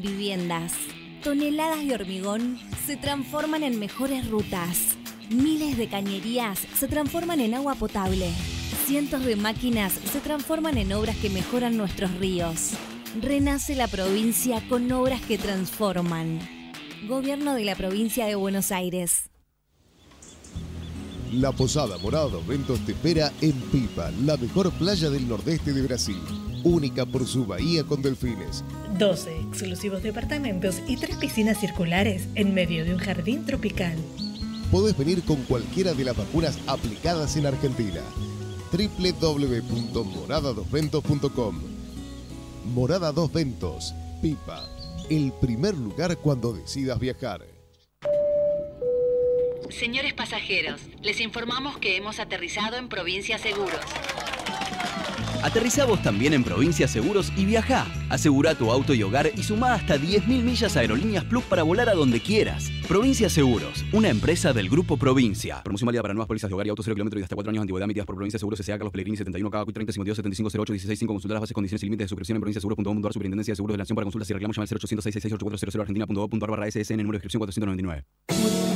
Viviendas. Toneladas de hormigón se transforman en mejores rutas. Miles de cañerías se transforman en agua potable. Cientos de máquinas se transforman en obras que mejoran nuestros ríos. Renace la provincia con obras que transforman. Gobierno de la provincia de Buenos Aires. La Posada Morada dos Ventos te espera en Pipa, la mejor playa del nordeste de Brasil. Única por su bahía con delfines. 12 exclusivos departamentos y tres piscinas circulares en medio de un jardín tropical. Podés venir con cualquiera de las vacunas aplicadas en Argentina. www.moradadosventos.com Morada Dos Ventos, Pipa, el primer lugar cuando decidas viajar. Señores pasajeros, les informamos que hemos aterrizado en Provincia Seguros. Aterriza vos también en Provincia Seguros y viaja. Asegura tu auto y hogar y suma hasta 10.000 millas a Aerolíneas Plus para volar a donde quieras. Provincia Seguros, una empresa del Grupo Provincia. Promoción válida para nuevas pólizas de hogar y autos 0 kilómetros y hasta 4 años de antigüedad emitidas por Provincia Seguros S.A. Carlos Pellegrini 71 K 30 52 75 08 16 5 Consultar las bases, condiciones y límites de suscripción en provinciaseguros.com.ar Superintendencia de Seguros de la Nación para consultas y reclamos llama al 0800 668 argentina.gov.ar barra SSN número de inscripción 499.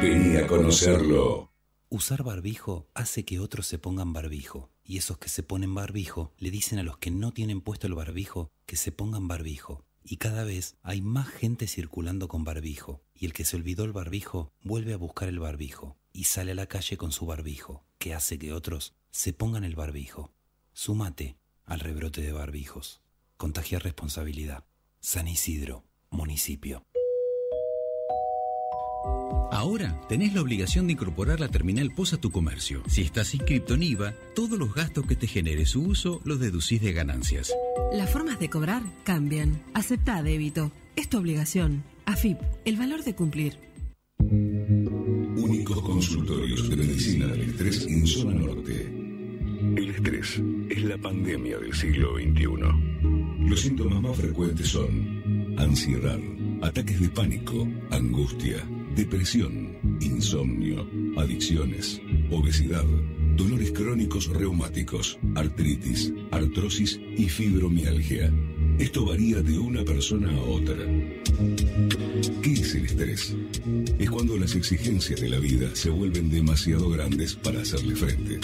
Vení a conocerlo. Usar barbijo hace que otros se pongan barbijo, y esos que se ponen barbijo le dicen a los que no tienen puesto el barbijo que se pongan barbijo. Y cada vez hay más gente circulando con barbijo, y el que se olvidó el barbijo vuelve a buscar el barbijo, y sale a la calle con su barbijo, que hace que otros se pongan el barbijo. Súmate al rebrote de barbijos. Contagia responsabilidad. San Isidro, municipio. Ahora tenés la obligación de incorporar la terminal POS a tu comercio. Si estás inscrito en IVA, todos los gastos que te genere su uso los deducís de ganancias. Las formas de cobrar cambian. Acepta débito. Es tu obligación. AFIP, el valor de cumplir. Únicos consultorios de medicina del estrés en zona norte. El estrés es la pandemia del siglo XXI. Los síntomas más frecuentes son ansiedad, ataques de pánico, angustia, depresión, insomnio, adicciones, obesidad, dolores crónicos reumáticos, artritis, artrosis y fibromialgia. Esto varía de una persona a otra. ¿Qué es el estrés? Es cuando las exigencias de la vida se vuelven demasiado grandes para hacerle frente.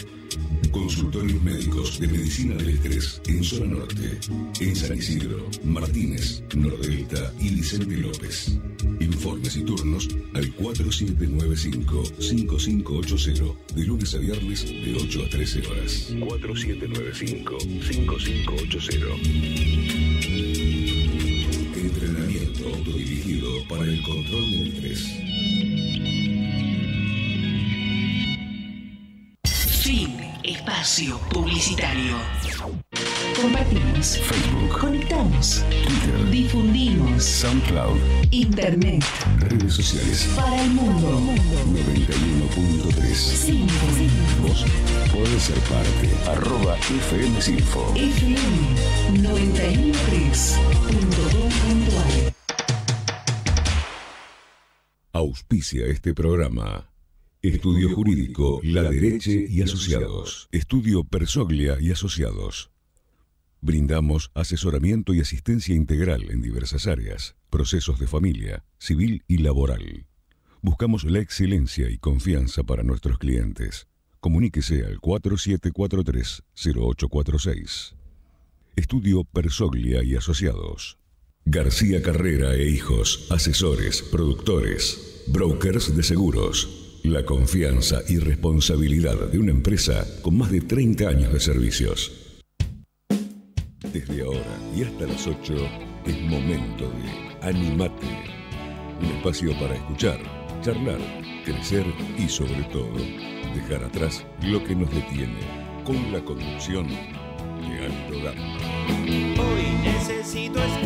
Consultorios médicos de medicina del estrés en zona norte, en San Isidro, Martínez, Nordelta y Vicente López. Informes y turnos al 4795-5580 de lunes a viernes de 8 a 13 horas. 4795-5580. Entrenamiento autodirigido para el control del estrés. Fin. Espacio publicitario. Compartimos. Facebook, Conectamos. Twitter, Difundimos. SoundCloud, Internet. redes sociales. Para el mundo. 91.3. Siempre. Vos podés ser parte. Arroba FM Sinfo. FM 913.com.ar Auspicia este programa. Estudio Jurídico La Dereche y Asociados. Estudio Persoglia y Asociados. Brindamos asesoramiento y asistencia integral en diversas áreas, procesos de familia, civil y laboral. Buscamos la excelencia y confianza para nuestros clientes. Comuníquese al 4743-0846. Estudio Persoglia y Asociados. García Carrera e Hijos, asesores, productores, brokers de seguros. La confianza y responsabilidad de una empresa con más de 30 años de servicios. Desde ahora y hasta las 8 es momento de Animate. Un espacio para escuchar, charlar, crecer y sobre todo dejar atrás lo que nos detiene con la conducción de Alto. Hoy necesito escuchar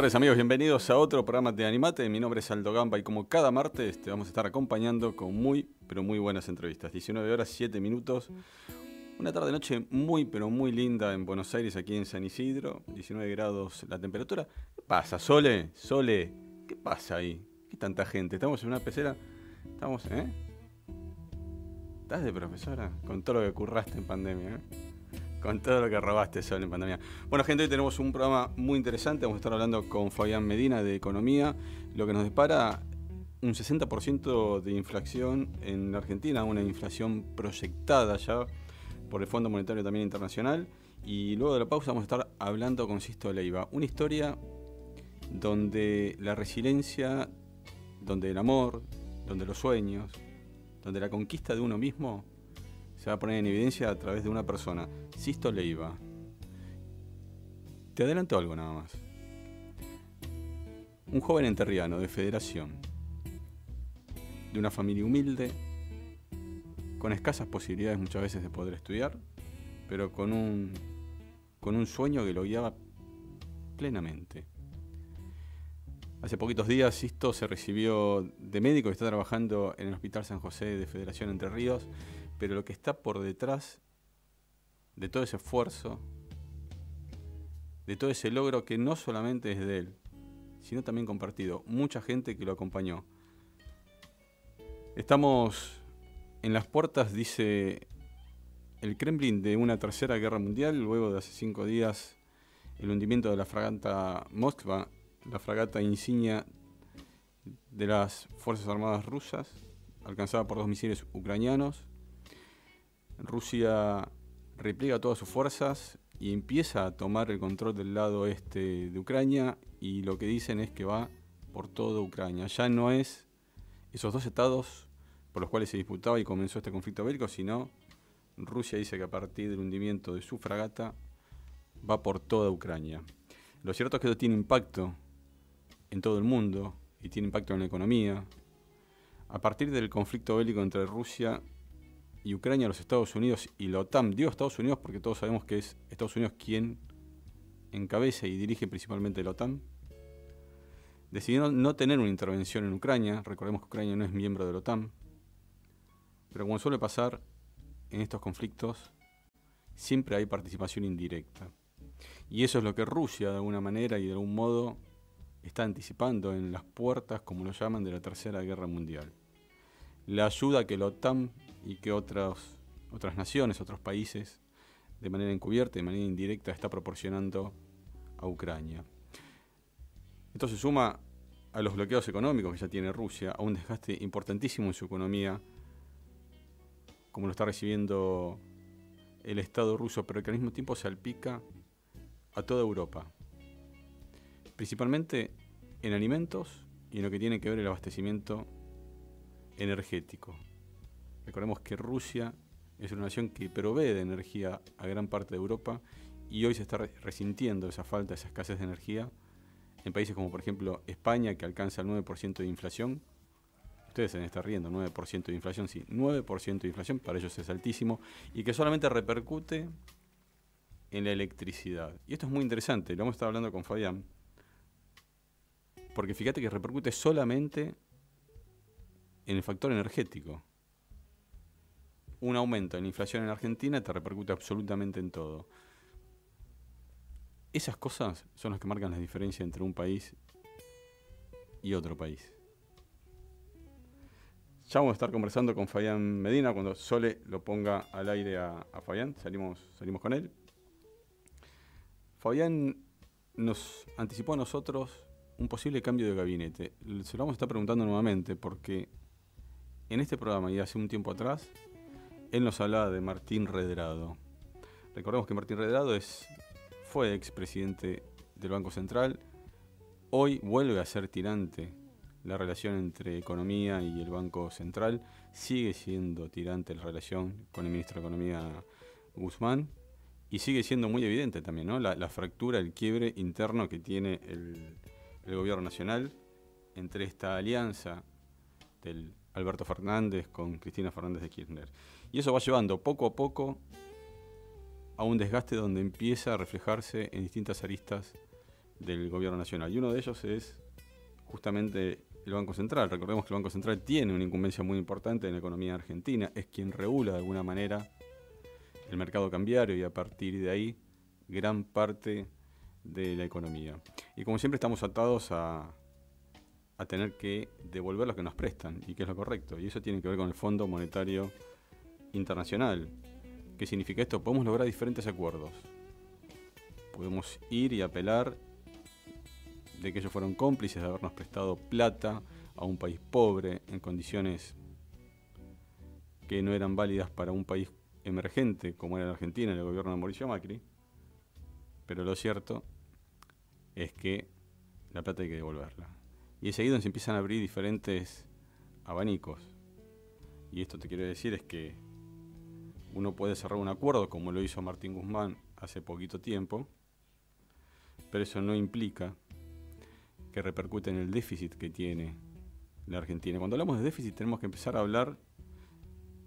tardes amigos, bienvenidos a otro programa de Animate. Mi nombre es Aldo Gamba y como cada martes te vamos a estar acompañando con muy, pero muy buenas entrevistas. 19 horas 7 minutos. Una tarde noche muy, pero muy linda en Buenos Aires, aquí en San Isidro. 19 grados la temperatura. ¿Qué pasa, Sole? Sole, ¿qué pasa ahí? ¿Qué tanta gente? Estamos en una pecera. Estamos, ¿eh? ¿Estás de profesora? Con todo lo que curraste en pandemia, ¿eh? Con todo lo que robaste Sol en pandemia. Bueno, gente, hoy tenemos un programa muy interesante. Vamos a estar hablando con Fabián Medina de Economía. Lo que nos depara un 60% de inflación en Argentina, una inflación proyectada ya por el Fondo Monetario también internacional. Y luego de la pausa vamos a estar hablando con Sisto Leiva. Una historia donde la resiliencia, donde el amor, donde los sueños, donde la conquista de uno mismo se va a poner en evidencia a través de una persona, Sisto Leiva. Te adelanto algo nada más. Un joven enterriano de federación, de una familia humilde, con escasas posibilidades muchas veces de poder estudiar, pero con un, con un sueño que lo guiaba plenamente. Hace poquitos días Sisto se recibió de médico y está trabajando en el Hospital San José de Federación Entre Ríos, pero lo que está por detrás de todo ese esfuerzo, de todo ese logro que no solamente es de él, sino también compartido, mucha gente que lo acompañó. Estamos en las puertas, dice el Kremlin, de una tercera guerra mundial, luego de hace cinco días el hundimiento de la fragata Moskva, la fragata insignia de las Fuerzas Armadas rusas, alcanzada por dos misiles ucranianos. Rusia repliega todas sus fuerzas y empieza a tomar el control del lado este de Ucrania y lo que dicen es que va por toda Ucrania. Ya no es esos dos estados por los cuales se disputaba y comenzó este conflicto bélico, sino Rusia dice que a partir del hundimiento de su fragata va por toda Ucrania. Lo cierto es que esto tiene impacto en todo el mundo y tiene impacto en la economía. A partir del conflicto bélico entre Rusia y Ucrania, los Estados Unidos y la OTAN, digo Estados Unidos porque todos sabemos que es Estados Unidos quien encabeza y dirige principalmente la OTAN, decidieron no tener una intervención en Ucrania, recordemos que Ucrania no es miembro de la OTAN, pero como suele pasar en estos conflictos, siempre hay participación indirecta. Y eso es lo que Rusia, de alguna manera y de algún modo, está anticipando en las puertas, como lo llaman, de la Tercera Guerra Mundial. La ayuda que la OTAN y que otras, otras naciones, otros países, de manera encubierta, de manera indirecta, está proporcionando a Ucrania. Esto se suma a los bloqueos económicos que ya tiene Rusia, a un desgaste importantísimo en su economía, como lo está recibiendo el Estado ruso, pero que al mismo tiempo salpica a toda Europa, principalmente en alimentos y en lo que tiene que ver el abastecimiento energético. Recordemos que Rusia es una nación que provee de energía a gran parte de Europa y hoy se está resintiendo esa falta, esa escasez de energía en países como por ejemplo España, que alcanza el 9% de inflación. Ustedes se deben estar riendo, 9% de inflación, sí, 9% de inflación, para ellos es altísimo, y que solamente repercute en la electricidad. Y esto es muy interesante, lo vamos a estar hablando con Fabián, porque fíjate que repercute solamente en el factor energético. Un aumento en la inflación en Argentina te repercute absolutamente en todo. Esas cosas son las que marcan la diferencia entre un país y otro país. Ya vamos a estar conversando con Fabián Medina cuando Sole lo ponga al aire a, a Fabián. Salimos, salimos con él. Fabián nos anticipó a nosotros un posible cambio de gabinete. Se lo vamos a estar preguntando nuevamente porque en este programa y hace un tiempo atrás, él nos hablaba de Martín Redrado. Recordemos que Martín Redrado es, fue expresidente del Banco Central, hoy vuelve a ser tirante la relación entre economía y el Banco Central. Sigue siendo tirante la relación con el ministro de Economía Guzmán y sigue siendo muy evidente también ¿no? la, fractura, el quiebre interno que tiene el, el gobierno nacional entre esta alianza del Alberto Fernández con Cristina Fernández de Kirchner. Y eso va llevando poco a poco a un desgaste donde empieza a reflejarse en distintas aristas del gobierno nacional. Y uno de ellos es justamente el Banco Central. Recordemos que el Banco Central tiene una incumbencia muy importante en la economía argentina, es quien regula de alguna manera el mercado cambiario y a partir de ahí gran parte de la economía. Y como siempre estamos atados a, a tener que devolver lo que nos prestan y que es lo correcto. Y eso tiene que ver con el Fondo Monetario Internacional. ¿Qué significa esto? Podemos lograr diferentes acuerdos. Podemos ir y apelar de que ellos fueron cómplices de habernos prestado plata a un país pobre en condiciones que no eran válidas para un país emergente como era la Argentina en el gobierno de Mauricio Macri. Pero lo cierto es que la plata hay que devolverla. Y es ahí donde se empiezan a abrir diferentes abanicos. Y esto te quiero decir es que uno puede cerrar un acuerdo como lo hizo Martín Guzmán hace poquito tiempo, pero eso no implica que repercute en el déficit que tiene la Argentina. Cuando hablamos de déficit tenemos que empezar a hablar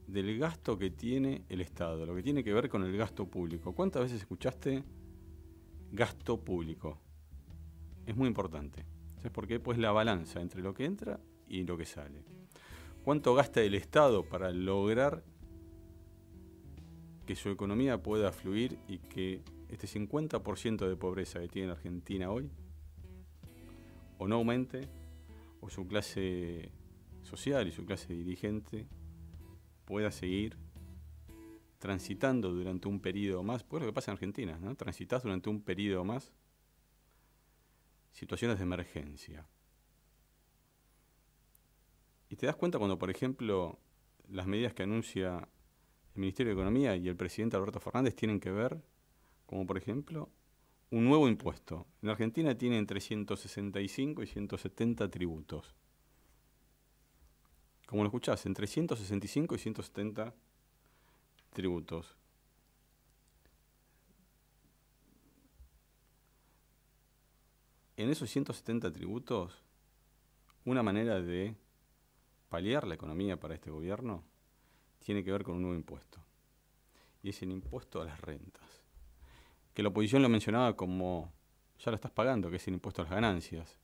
del gasto que tiene el Estado, lo que tiene que ver con el gasto público. ¿Cuántas veces escuchaste gasto público? Es muy importante. ¿Sabes por qué? Pues la balanza entre lo que entra y lo que sale. ¿Cuánto gasta el Estado para lograr que su economía pueda fluir y que este 50% de pobreza que tiene Argentina hoy o no aumente, o su clase social y su clase dirigente pueda seguir transitando durante un periodo más, pues lo que pasa en Argentina, ¿no? Transitas durante un periodo más situaciones de emergencia. Y te das cuenta cuando, por ejemplo, las medidas que anuncia el Ministerio de Economía y el presidente Alberto Fernández tienen que ver, como por ejemplo, un nuevo impuesto. En Argentina tiene entre 165 y 170 tributos. Como lo escuchás, entre 165 y 170 tributos. En esos 170 tributos, una manera de paliar la economía para este gobierno tiene que ver con un nuevo impuesto. Y es el impuesto a las rentas. Que la oposición lo mencionaba como, ya lo estás pagando, que es el impuesto a las ganancias.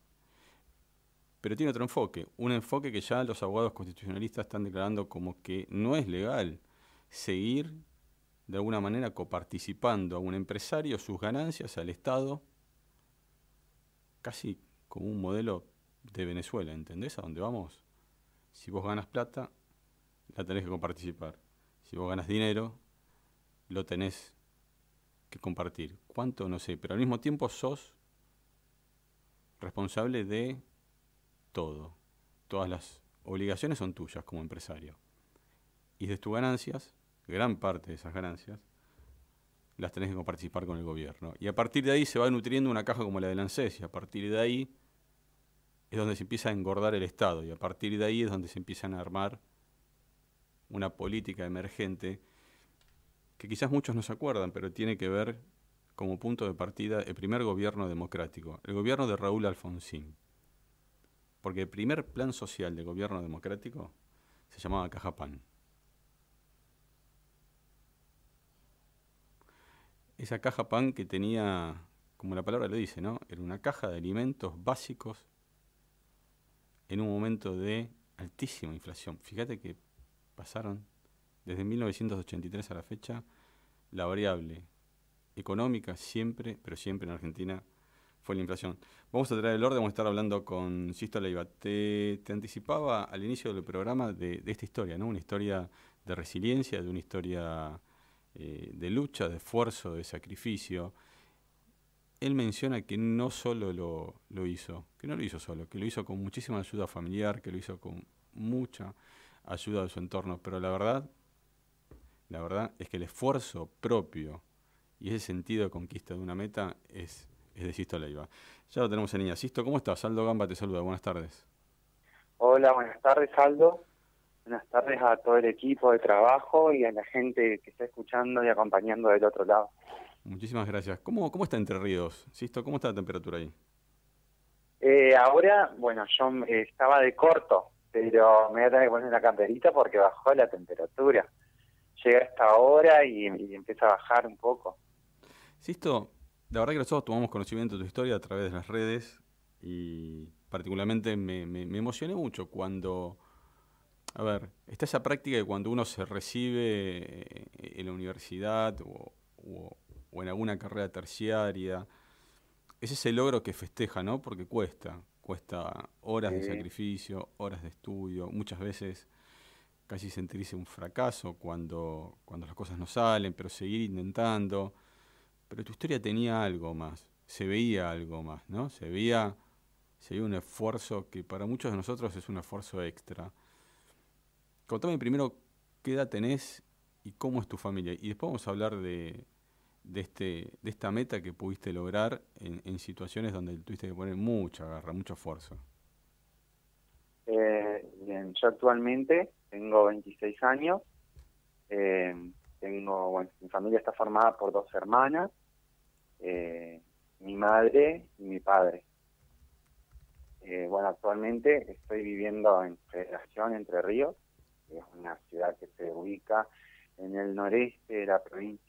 Pero tiene otro enfoque, un enfoque que ya los abogados constitucionalistas están declarando como que no es legal seguir de alguna manera coparticipando a un empresario sus ganancias al Estado, casi como un modelo de Venezuela, ¿entendés a dónde vamos? Si vos ganas plata, la tenés que comparticipar. Si vos ganas dinero, lo tenés que compartir. ¿Cuánto? No sé, pero al mismo tiempo sos responsable de todo. Todas las obligaciones son tuyas como empresario. Y de tus ganancias, gran parte de esas ganancias, las tenés que participar con el gobierno. Y a partir de ahí se va nutriendo una caja como la del ANSES, y a partir de ahí es donde se empieza a engordar el Estado, y a partir de ahí es donde se empiezan a armar una política emergente que quizás muchos no se acuerdan, pero tiene que ver como punto de partida el primer gobierno democrático, el gobierno de Raúl Alfonsín. Porque el primer plan social del gobierno democrático se llamaba Caja Pan. Esa caja pan que tenía, como la palabra lo dice, ¿no? Era una caja de alimentos básicos en un momento de altísima inflación. Fíjate que pasaron desde 1983 a la fecha la variable económica siempre, pero siempre en Argentina fue la inflación. Vamos a traer el orden, vamos a estar hablando con Sisto Leiva. Te, anticipaba al inicio del programa de, esta historia, ¿no? Una historia de resiliencia, de una historia eh, de lucha, de esfuerzo, de sacrificio. Él menciona que no solo lo, lo hizo, que no lo hizo solo, que lo hizo con muchísima ayuda familiar, que lo hizo con mucha ayuda de su entorno, pero la verdad, la verdad es que el esfuerzo propio y ese sentido de conquista de una meta es, es de Sisto Leiva. Ya lo tenemos en línea. Sisto, ¿cómo estás? Aldo Gamba te saluda, buenas tardes. Hola, buenas tardes, Aldo. Buenas tardes a todo el equipo de trabajo y a la gente que está escuchando y acompañando del otro lado. Muchísimas gracias. ¿Cómo, cómo está Entre Ríos? Sisto, ¿cómo está la temperatura ahí? Eh, ahora, bueno, yo eh, estaba de corto, pero me voy a tener que poner la camperita porque bajó la temperatura. Llega esta hora y, empieza a bajar un poco. Sisto, la verdad que nosotros tomamos conocimiento de tu historia a través de las redes y particularmente me, me, emocioné mucho cuando, a ver, está esa práctica de cuando uno se recibe en la universidad o en alguna carrera terciaria, es ese logro que festeja, ¿no? Porque cuesta, cuesta horas de sacrificio, horas de estudio, muchas veces casi sentirse un fracaso cuando, cuando las cosas no salen, pero seguir intentando. Pero tu historia tenía algo más, se veía algo más, ¿no? Se veía, se veía un esfuerzo que para muchos de nosotros es un esfuerzo extra. Contame primero qué edad tenés y cómo es tu familia. Y después vamos a hablar de, de, este, de esta meta que pudiste lograr en, en situaciones donde tuviste que poner mucha garra, mucho esfuerzo. Eh, bien, yo actualmente tengo 26 años. Eh, tengo, bueno, mi familia está formada por dos hermanas, eh, mi madre y mi padre. Eh, bueno, actualmente estoy viviendo en Federación Entre Ríos, que es una ciudad que se ubica en el noreste de la provincia.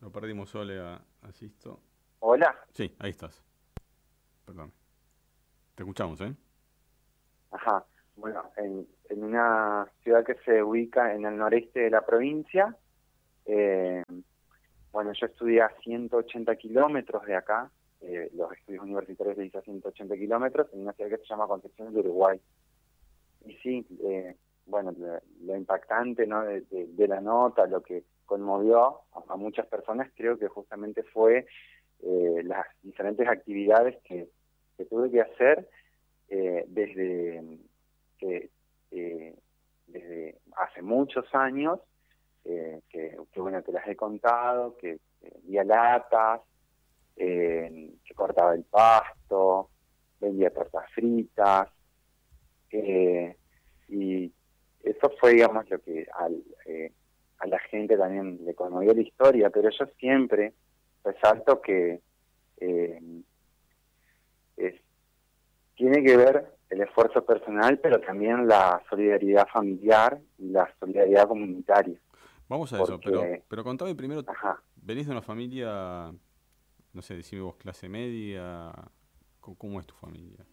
Lo perdimos Sole a, a Sisto. Hola. Sí, ahí estás. Perdón. Te escuchamos, ¿eh? Ajá. Bueno, en, en una ciudad que se ubica en el noreste de la provincia. Eh, bueno, yo estudié a 180 kilómetros de acá. eh, los estudios universitarios se hice a 180 kilómetros en una ciudad que se llama Concepción de Uruguay. Y sí, eh, bueno, lo, lo impactante ¿no? de, de- de la nota, lo que conmovió a, muchas personas, creo que justamente fue eh, las diferentes actividades que, que tuve que hacer eh, desde que eh, desde hace muchos años que, bueno que las he contado que vendía latas que cortaba el pasto vendía tortas fritas y eso fue digamos lo que al, a la gente también le conmovió la historia pero yo siempre resalto que eh, es, tiene que ver el esfuerzo personal, pero también la solidaridad familiar y la solidaridad comunitaria. Vamos a eso, pero, pero contame primero, ¿venís de una familia, no sé, decime vos, clase media? ¿Cómo, es tu familia?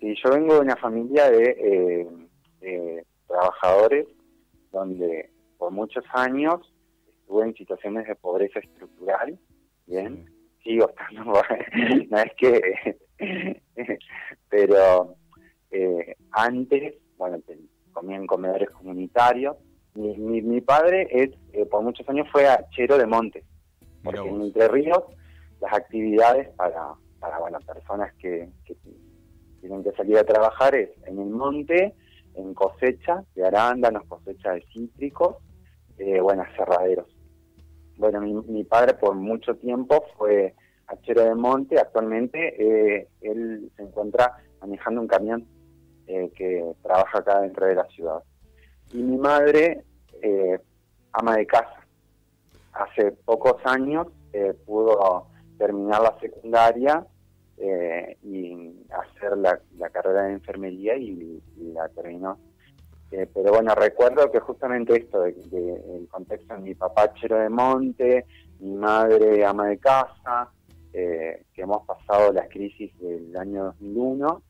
Sí, yo vengo de una familia de eh, eh, trabajadores donde por muchos años estuve en situaciones de pobreza estructural, ¿bien? Sigo estando, no es que... pero eh, antes, bueno, comía en comedores comunitarios. Mi, mi, mi padre es, eh, por muchos años fue hachero de montes, porque en Entre Ríos las actividades para, para bueno, personas que, que tienen que salir a trabajar es en el monte, en cosecha de arándanos, cosecha de cítricos, eh, bueno, aserraderos. Bueno, mi, mi padre por mucho tiempo fue hachero de monte, actualmente eh, él se encuentra manejando un camión eh, que trabaja acá dentro de la ciudad. Y mi madre, eh, ama de casa. Hace pocos años eh, pudo terminar la secundaria eh, y hacer la, carrera de enfermería y la terminó. Eh, pero bueno, recuerdo que justamente esto, de, el contexto de mi papá chero de monte, mi madre ama de casa, eh, que hemos pasado la crisis del año 2001,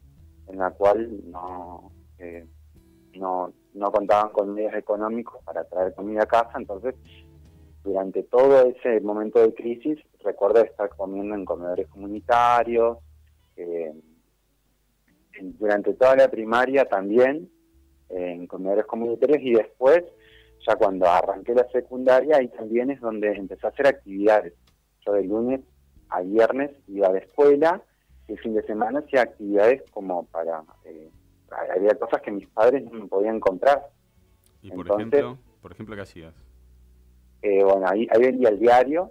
en la cual no, eh, no, no contaban con medios económicos para traer comida a casa, entonces durante todo ese momento de crisis recuerdo estar comiendo en comedores comunitarios, durante toda la primaria también en comedores comunitarios y después, ya cuando arranqué la secundaria, ahí también es donde empecé a hacer actividades. Yo de lunes a viernes iba a la escuela y el fin de semana hacía actividades como para... eh, había cosas que mis padres no me podían comprar. Y por Entonces- ejemplo, por ejemplo, ¿qué hacías? Eh, bueno, ahí, ahí vendía el diario,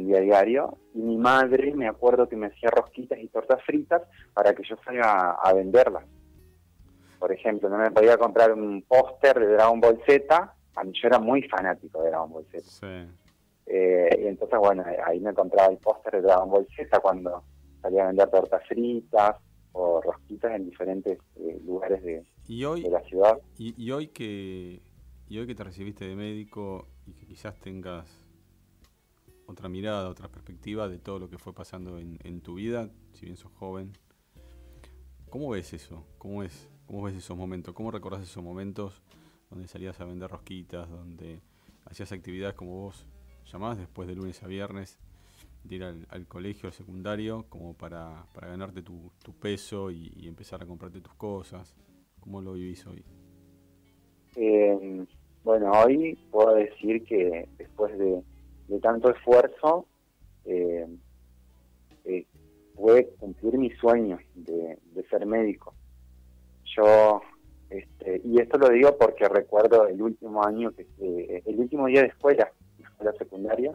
día a diario. Y mi madre, me acuerdo que me hacía rosquitas y tortas fritas para que yo salga a, venderlas. Por ejemplo, no me podía comprar un póster de Dragon Ball Z. A mí yo era muy fanático de Dragon Ball Z. Eh, y entonces, bueno, ahí me compraba el póster de Dragon Ball Z cuando salía a vender tortas fritas o rosquitas en diferentes eh, lugares de, de, la ciudad. Y, y, hoy que y hoy que te recibiste de médico y que quizás tengas otra mirada, otra perspectiva de todo lo que fue pasando en, en tu vida, si bien sos joven, ¿cómo ves eso? ¿Cómo, es, ¿Cómo ves esos momentos? ¿Cómo recordás esos momentos donde salías a vender rosquitas, donde hacías actividades como vos llamabas después de lunes a viernes? de ir al, colegio, al secundario, como para, para ganarte tu, peso y, empezar a comprarte tus cosas? ¿Cómo lo vivís hoy? Eh, bueno, hoy puedo decir que después de, tanto esfuerzo, eh, eh, pude cumplir mi sueño de, ser médico. Yo, este, y esto lo digo porque recuerdo el último año, que eh, el último día de escuela, escuela secundaria,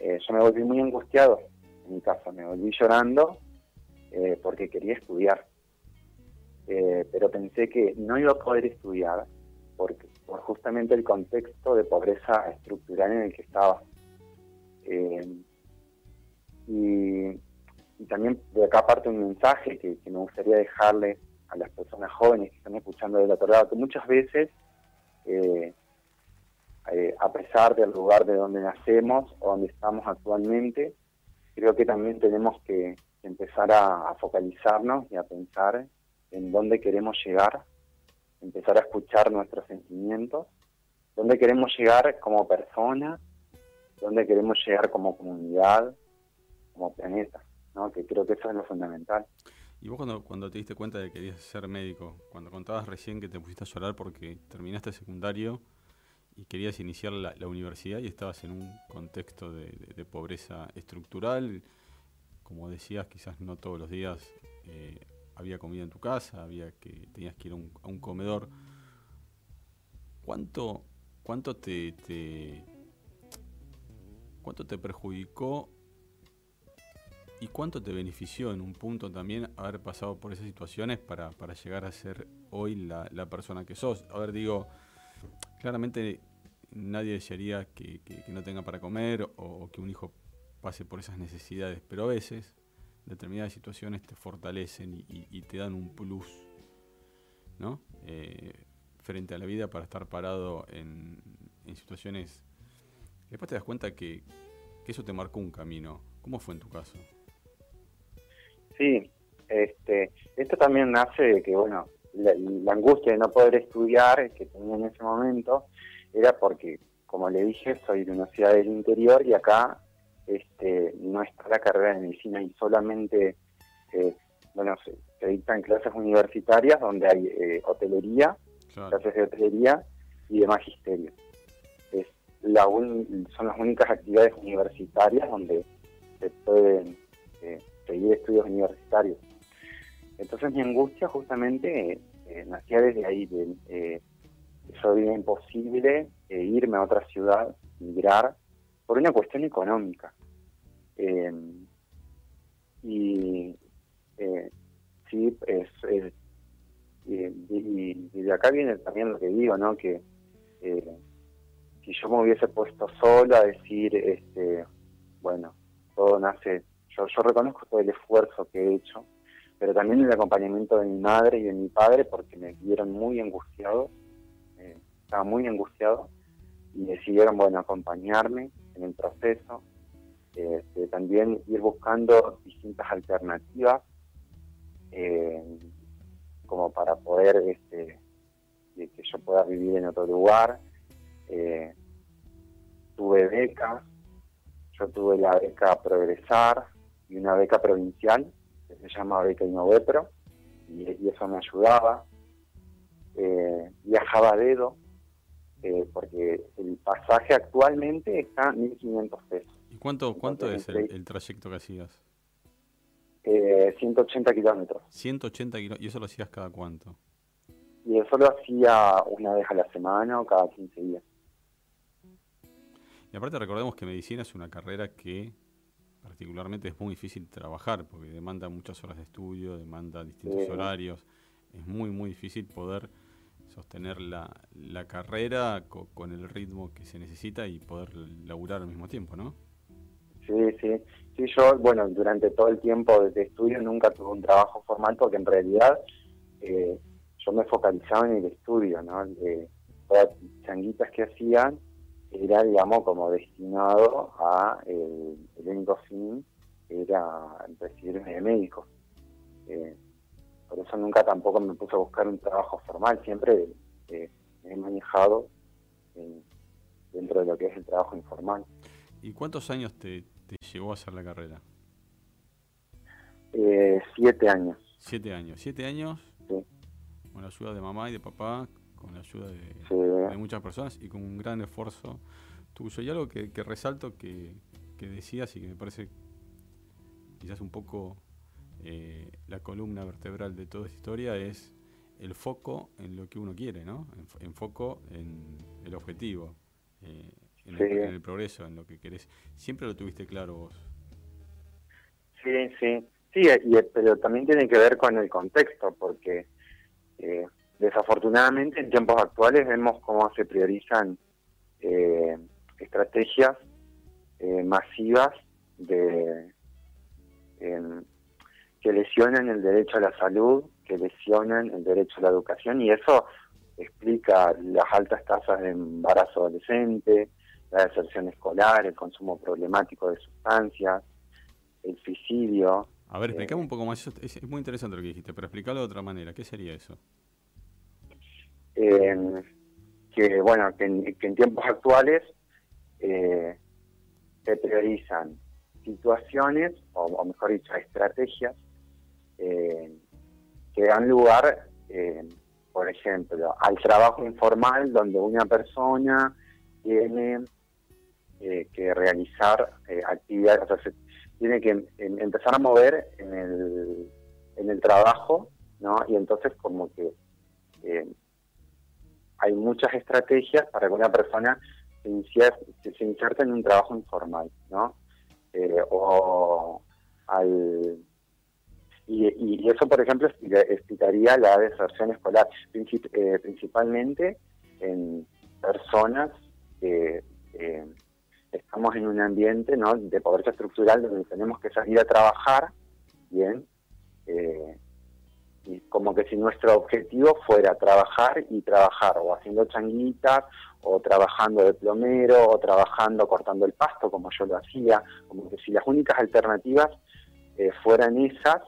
eh, yo me volví muy angustiado en mi casa, me volví llorando eh, porque quería estudiar. Eh, pero pensé que no iba a poder estudiar porque, por justamente el contexto de pobreza estructural en el que estaba. Y, también de acá parte un mensaje que, me gustaría dejarle a las personas jóvenes que están escuchando del otro lado, que muchas veces eh, a pesar del lugar de donde nacemos o donde estamos actualmente, creo que también tenemos que empezar a, focalizarnos y a pensar en dónde queremos llegar, empezar a escuchar nuestros sentimientos, dónde queremos llegar como persona, dónde queremos llegar como comunidad, como planeta, ¿no? que creo que eso es lo fundamental. ¿Y vos cuando, cuando te diste cuenta de que querías ser médico, cuando contabas recién que te pusiste a llorar porque terminaste secundario, y querías iniciar la, universidad y estabas en un contexto de, pobreza estructural, como decías, quizás no todos los días eh, había comida en tu casa, había que tenías que ir a un, comedor. ¿Cuánto, cuánto te, cuánto te perjudicó y cuánto te benefició en un punto también haber pasado por esas situaciones para, para llegar a ser hoy la, la persona que sos? A ver, digo, claramente nadie desearía que, no tenga para comer o, que un hijo pase por esas necesidades, pero a veces determinadas situaciones te fortalecen y, te dan un plus, ¿no? Eh, frente a la vida para estar parado en, situaciones. Después te das cuenta que, eso te marcó un camino. ¿Cómo fue en tu caso? Sí, este, esto también nace de que, bueno, la, la angustia de no poder estudiar que tenía en ese momento era porque, como le dije, soy de una ciudad del interior y acá este, no está la carrera de medicina y solamente, eh, bueno, se, dictan clases universitarias donde hay eh, hotelería, clases de hotelería y de magisterio. Es la son las únicas actividades universitarias donde se pueden eh, seguir estudios universitarios. Entonces mi angustia justamente nacía desde ahí, de, eso era imposible eh, irme a otra ciudad, migrar, por una cuestión económica. Eh, y eh, sí, es, y, de acá viene también lo que digo, ¿no? Que si yo me hubiese puesto solo a decir, este, bueno, todo nace, yo, reconozco todo el esfuerzo que he hecho, pero también el acompañamiento de mi madre y de mi padre porque me vieron muy angustiado estaba muy angustiado y decidieron, bueno, acompañarme en el proceso, este, también ir buscando distintas alternativas eh, como para poder este, que yo pueda vivir en otro lugar. Eh, tuve becas, yo tuve la beca Progresar y una beca provincial que se llama Beca Innovepro y, y eso me ayudaba. Eh, viajaba a dedo, eh, porque el pasaje actualmente está a 1.500 pesos. ¿Y cuánto, cuánto es el, trayecto que hacías? Eh, 180 kilómetros. 180 kilómetros. ¿Y eso lo hacías cada cuánto? Y eso lo hacía una vez a la semana o cada 15 días. Y aparte recordemos que medicina es una carrera que particularmente es muy difícil trabajar porque demanda muchas horas de estudio, demanda distintos Sí. horarios. Es muy, muy difícil poder sostener la, la carrera co- con el ritmo que se necesita y poder laburar al mismo tiempo, ¿no? Sí, sí. Sí, yo, bueno, durante todo el tiempo de estudio nunca tuve un trabajo formal porque en realidad eh, yo me focalizaba en el estudio, ¿no? Eh, todas las changuitas que hacían era, digamos, como destinado a el, el único fin era recibirme de médico. Eh, por eso nunca tampoco me puse a buscar un trabajo formal, siempre eh, me he manejado en- dentro de lo que es el trabajo informal. ¿Y cuántos años te, te llevó a hacer la carrera? Eh, siete años. Siete años. Siete años Sí. con la ayuda de mamá y de papá, con la ayuda de, Sí. de muchas personas y con un gran esfuerzo tuyo. Y algo que, que resalto que, que decías y que me parece quizás un poco eh, la columna vertebral de toda esta historia es el foco en lo que uno quiere, ¿no? Enf- Enfoco en el objetivo, eh, en, el, Sí. en el progreso, en lo que querés. Siempre lo tuviste claro vos. Sí, sí, sí, y, pero también tiene que ver con el contexto, porque eh, desafortunadamente en tiempos actuales vemos cómo se priorizan eh, estrategias eh, masivas de em, que lesionan el derecho a la salud, que lesionan el derecho a la educación, y eso explica las altas tasas de embarazo adolescente, la deserción escolar, el consumo problemático de sustancias, el suicidio. A ver, Eh, explícame un poco más. Eso es, es muy interesante lo que dijiste, pero explícalo de otra manera. ¿Qué sería eso? Eh, que bueno que en, que en tiempos actuales eh, se priorizan situaciones o, mejor dicho estrategias eh, que dan lugar eh, por ejemplo al trabajo informal donde una persona tiene que realizar actividades. O sea, se tiene que em- empezar a mover en el en el trabajo no y entonces como que hay muchas estrategias para que una persona se, se, se inserte en un trabajo informal, ¿no? Eh, o al, y, eso, por ejemplo, explica- explicaría la deserción escolar, eh, principalmente en personas que estamos en un ambiente ¿no? de pobreza estructural donde tenemos que salir a trabajar, bien, eh, como que si nuestro objetivo fuera trabajar y trabajar o haciendo changuitas o trabajando de plomero o trabajando cortando el pasto como yo lo hacía, como que si las únicas alternativas eh, fueran esas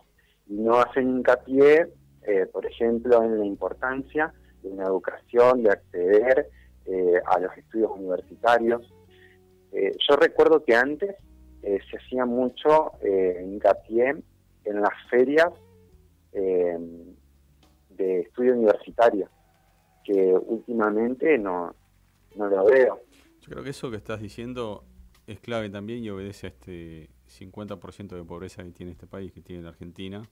y no hacen hincapié, eh, por ejemplo, en la importancia de una educación, de acceder eh, a los estudios universitarios. Yo recuerdo que antes se hacía mucho hincapié en las ferias eh, de estudio universitario, que últimamente no, no lo veo. Yo creo que eso que estás diciendo es clave también y obedece a este 50% de pobreza que tiene este país, que tiene la Argentina,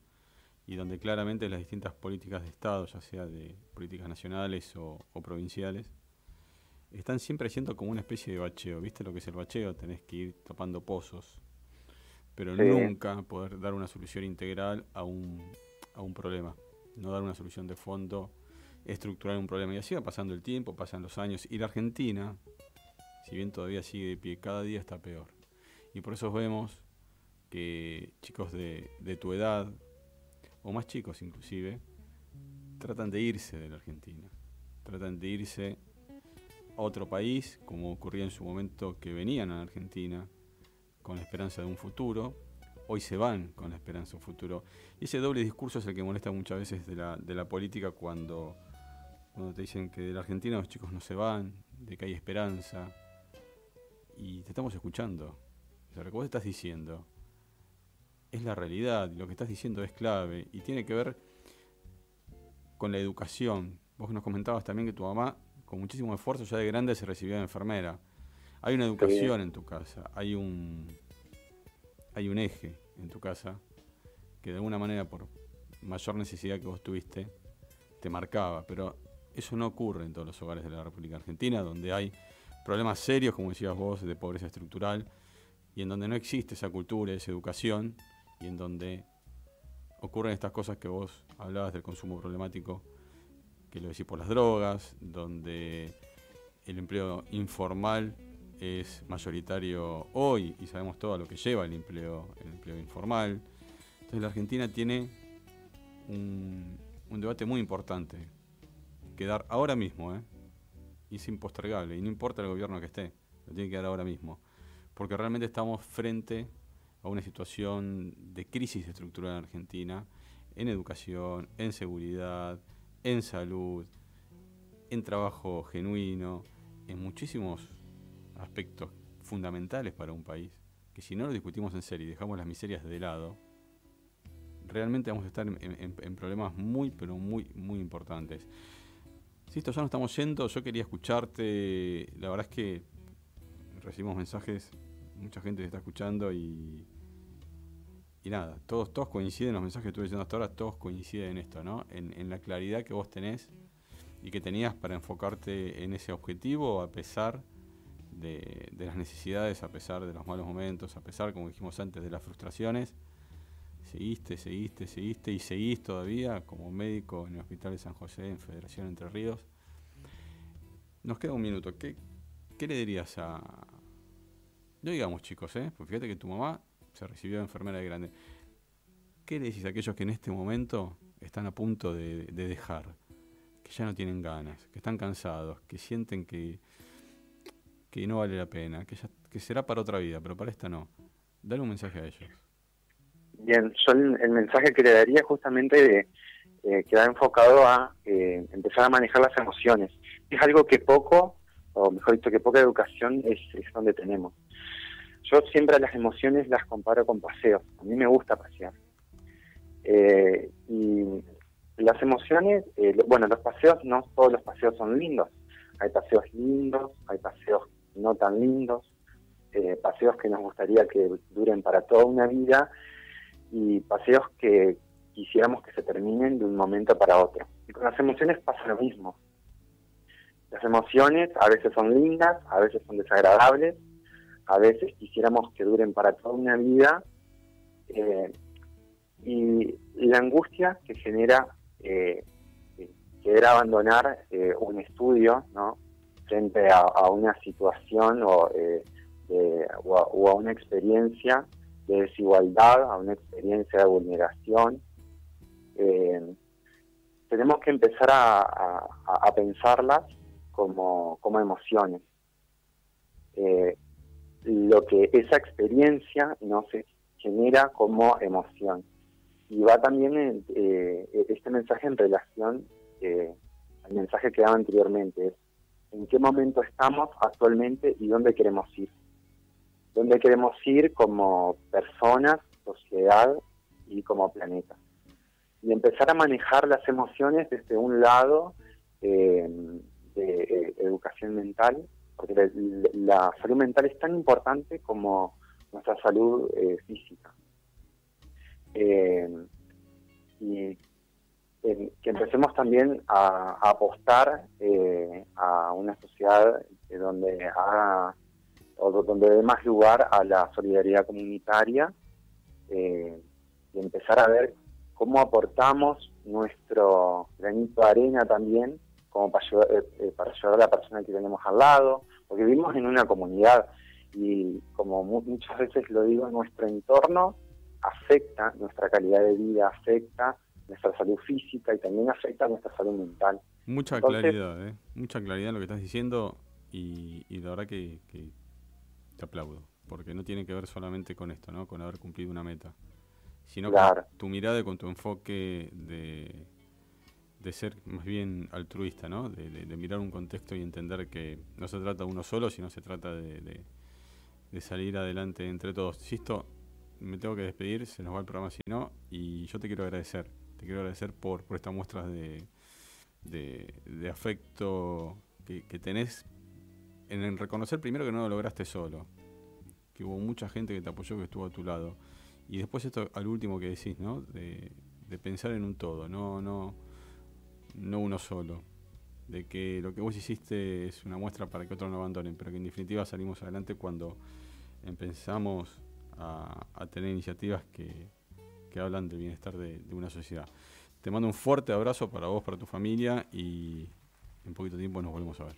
y donde claramente las distintas políticas de Estado, ya sea de políticas nacionales o, o provinciales, están siempre siendo como una especie de bacheo. ¿Viste lo que es el bacheo? Tenés que ir tapando pozos, pero Sí. nunca poder dar una solución integral a un, a un problema, no dar una solución de fondo, estructurar un problema. Y así va pasando el tiempo, pasan los años, y la Argentina, si bien todavía sigue de pie, cada día está peor. Y por eso vemos que chicos de, tu edad, o más chicos inclusive, tratan de irse de la Argentina. Tratan de irse a otro país, como ocurría en su momento que venían a la Argentina con la esperanza de un futuro. Hoy se van con la esperanza de un futuro. Y ese doble discurso es el que molesta muchas veces de la, de la política cuando, cuando te dicen que de la Argentina los chicos no se van, de que hay esperanza. Y te estamos escuchando. O sea, lo que vos estás diciendo es la realidad, lo que estás diciendo es clave y tiene que ver con la educación. Vos nos comentabas también que tu mamá, con muchísimo esfuerzo, ya de grande se recibió de enfermera. Hay una educación en tu casa, hay un, hay un eje en tu casa que de alguna manera, por mayor necesidad que vos tuviste, te marcaba. Pero eso no ocurre en todos los hogares de la República Argentina, donde hay problemas serios, como decías vos, de pobreza estructural, y en donde no existe esa cultura, esa educación, y en donde ocurren estas cosas que vos hablabas del consumo problemático, que lo decís por las drogas, donde el empleo informal es mayoritario hoy y sabemos todo lo que lleva el empleo, el empleo informal. Entonces la Argentina tiene un, debate muy importante que dar ahora mismo, ¿eh? y es impostergable, y no importa el gobierno que esté, lo tiene que dar ahora mismo, porque realmente estamos frente a una situación de crisis estructural en Argentina, en educación, en seguridad, en salud, en trabajo genuino, en muchísimos aspectos fundamentales para un país, que si no lo discutimos en serio y dejamos las miserias de lado, realmente vamos a estar en, problemas muy, pero muy, muy importantes. Si esto ya nos estamos yendo, yo quería escucharte. La verdad es que recibimos mensajes, mucha gente te está escuchando y. Y nada, todos, todos coinciden, los mensajes que estuve diciendo hasta ahora, todos coinciden en esto, ¿no? En, en la claridad que vos tenés y que tenías para enfocarte en ese objetivo a pesar de las necesidades, a pesar de los malos momentos, a pesar, como dijimos antes, de las frustraciones. Seguiste, seguiste, seguiste y seguís todavía como médico en el Hospital de San José, en Federación Entre Ríos. Nos queda un minuto. ¿Qué, qué le dirías a... No digamos chicos, ¿eh? Porque fíjate que tu mamá se recibió de enfermera de grande. ¿Qué le decís a aquellos que en este momento están a punto de, de dejar? Que ya no tienen ganas, que están cansados, que sienten que, que no vale la pena, que, ya- que será para otra vida, pero para esta no. Dale un mensaje a ellos. Bien, yo el, mensaje que le daría justamente de, eh, enfocado a eh, empezar a manejar las emociones. Es algo que poco, o mejor dicho, que poca educación es, donde tenemos. Yo siempre las emociones las comparo con paseos. A mí me gusta pasear. Eh, y las emociones, eh, bueno, los paseos, no todos los paseos son lindos. Hay paseos lindos, hay paseos no tan lindos, eh, paseos que nos gustaría que duren para toda una vida y paseos que quisiéramos que se terminen de un momento para otro. Y con las emociones pasa lo mismo. Las emociones a veces son lindas, a veces son desagradables, a veces quisiéramos que duren para toda una vida. eh, y la angustia que genera eh, querer abandonar eh, un estudio ¿no? Frente a, una situación o, eh, o a- una experiencia de desigualdad, a una experiencia de vulneración. Eh, tenemos que empezar a, pensarlas como, como emociones. Eh, lo que esa experiencia no se genera como emoción. Y va también este mensaje en relación al mensaje que daba anteriormente, en qué momento estamos actualmente y dónde queremos ir dónde queremos ir como personas, sociedad y como planeta. Y empezar a manejar las emociones desde un lado eh, de eh, educación mental, porque la, salud mental es tan importante como nuestra salud eh, física. Y eh, que empecemos también a, apostar eh, a una sociedad donde haga donde dé más lugar a la solidaridad comunitaria eh, y empezar a ver cómo aportamos nuestro granito de arena también como para ayudar, eh, eh, para ayudar a la persona que tenemos al lado, porque vivimos en una comunidad y como mu- muchas veces lo digo, nuestro entorno afecta nuestra calidad de vida, afecta nuestra salud física y también afecta nuestra salud mental. Mucha Entonces- claridad, ¿eh? Mucha claridad en lo que estás diciendo y, y la verdad que, que te aplaudo, porque no tiene que ver solamente con esto, ¿no? Con haber cumplido una meta, sino Claro. con tu mirada y con tu enfoque de, de ser más bien altruista, ¿no? De, de- de mirar un contexto y entender que no se trata de uno solo, sino se trata de, de- salir adelante entre todos. Si esto me tengo que despedir, se nos va el programa si no, y yo te quiero agradecer, te quiero agradecer por, por estas muestras de, afecto que, tenés en reconocer primero que no lo lograste solo, que hubo mucha gente que te apoyó, que estuvo a tu lado. Y después esto al último que decís, ¿no? De, pensar en un todo, no, no, no uno solo. de que lo que vos hiciste es una muestra para que otros no abandonen, pero que en definitiva salimos adelante cuando empezamos a tener iniciativas que, que hablan del bienestar de, de una sociedad. Te mando un fuerte abrazo para vos, para tu familia y en poquito tiempo nos volvemos a ver.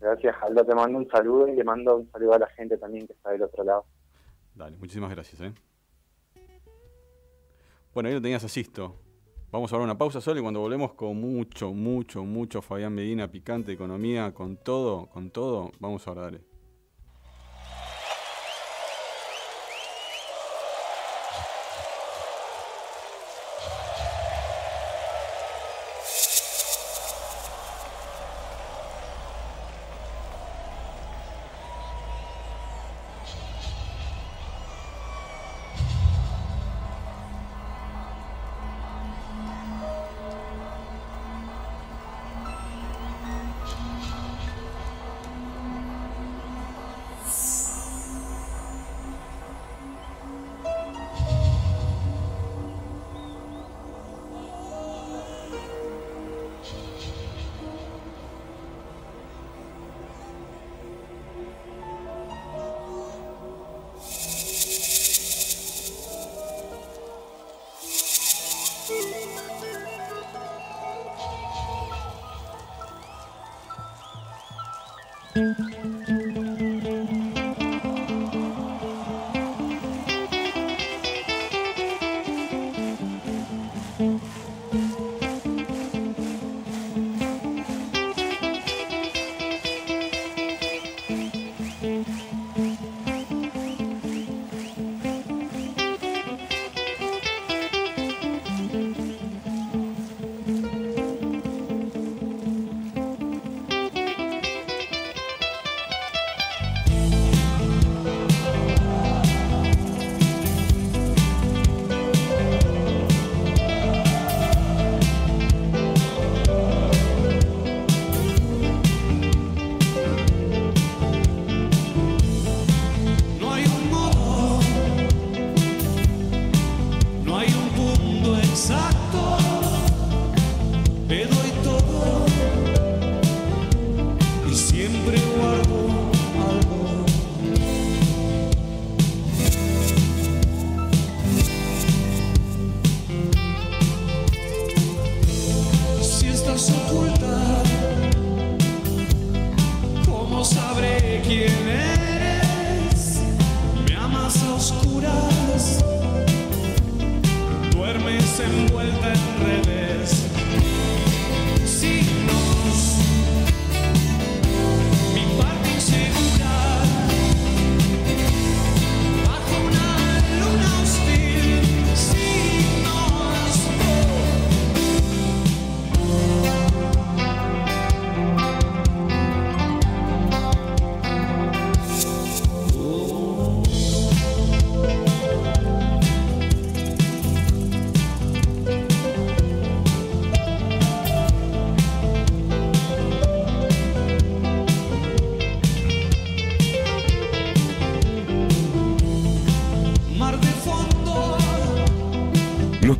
Gracias, Aldo. Te mando un saludo y le mando un saludo a la gente también que está del otro lado. Dale, muchísimas gracias. ¿eh? Bueno, ahí lo tenías asisto. Vamos a dar una pausa solo y cuando volvemos con mucho, mucho, mucho Fabián Medina, picante, economía, con todo, con todo, vamos a hablar.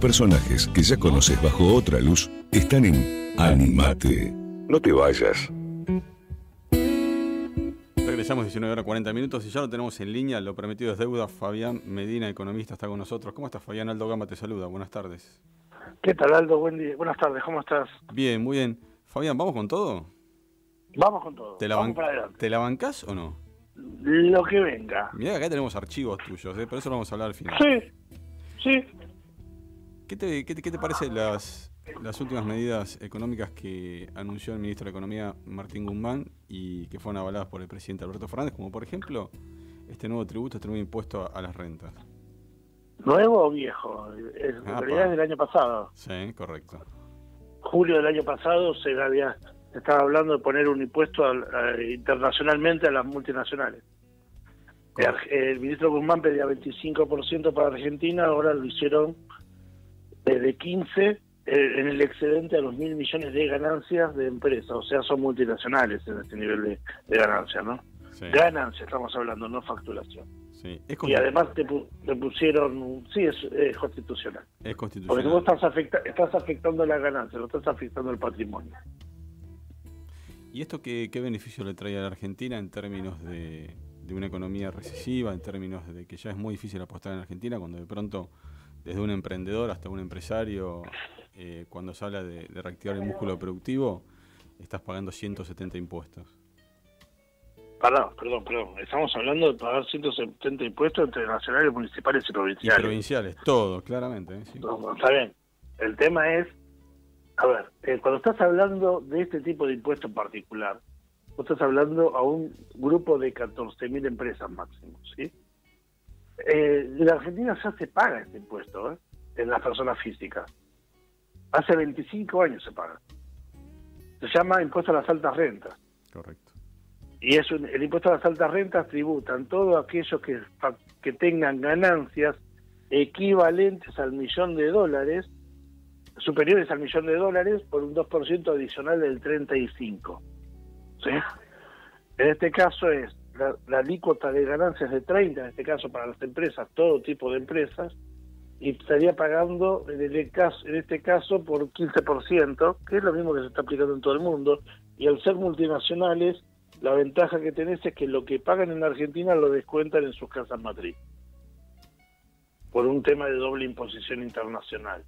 Personajes que ya conoces bajo otra luz están en Animate. No te vayas. Regresamos 19 horas 40 minutos y ya lo tenemos en línea, lo prometido es deuda. Fabián Medina, economista, está con nosotros. ¿Cómo estás, Fabián? Aldo Gama te saluda. Buenas tardes. ¿Qué tal, Aldo? Buen día. Buenas tardes, ¿cómo estás? Bien, muy bien. Fabián, ¿vamos con todo? Vamos con todo. ¿Te la, Vamos ban- para adelante. ¿te la bancás o no? Lo que venga. Mirá, acá tenemos archivos tuyos, ¿eh? pero eso lo vamos a hablar al final. Sí, sí. ¿Qué te, qué te, qué te parecen las, las últimas medidas económicas que anunció el ministro de Economía Martín Guzmán y que fueron avaladas por el presidente Alberto Fernández, como por ejemplo este nuevo tributo, este nuevo impuesto a, a las rentas? ¿Nuevo o viejo? En Ah, realidad es del año pasado. Sí, correcto. Julio del año pasado se había estaba hablando de poner un impuesto a- internacionalmente a las multinacionales. El, el ministro Guzmán pedía 25% para Argentina, ahora lo hicieron desde 15 eh, en el excedente a los mil millones de ganancias de empresas, o sea, son multinacionales en este nivel de, de ganancia, ¿no? Sí. Ganancia estamos hablando, no facturación. Sí, es y además te, pu- te pusieron, sí, es, es constitucional. es Porque tú constitucional. estás, afecta, estás afectando la ganancia, no estás afectando el patrimonio. ¿Y esto qué, qué beneficio le trae a la Argentina en términos de, de una economía recesiva, en términos de que ya es muy difícil apostar en Argentina, cuando de pronto, desde un emprendedor hasta un empresario, eh, cuando se habla de, de reactivar el músculo productivo, estás pagando 170 impuestos? Perdón, perdón, perdón. Estamos hablando de pagar 170 impuestos entre nacionales, municipales y Y provinciales. provinciales, todo, claramente. ¿eh? Sí. No, está bien. El tema es, a ver, eh, cuando estás hablando de este tipo de impuesto en particular, vos estás hablando a un grupo de 14.000 empresas máximo, ¿sí? Eh, en la Argentina ya se paga este impuesto, ¿eh? En las personas físicas. Hace 25 años se paga. Se llama impuesto a las altas rentas. Correcto. Y es un- el impuesto a las altas rentas tributan todos aquellos que, que tengan ganancias equivalentes al millón de dólares, superiores al millón de dólares, por un 2% adicional del 35. ¿Sí? En este caso es la, la alícuota de ganancias de 30, en este caso para las empresas, todo tipo de empresas, y estaría pagando en, el caso, en este caso por 15%, que es lo mismo que se está aplicando en todo el mundo, y al ser multinacionales, la ventaja que tenés es que lo que pagan en Argentina lo descuentan en sus casas matriz, por un tema de doble imposición internacional.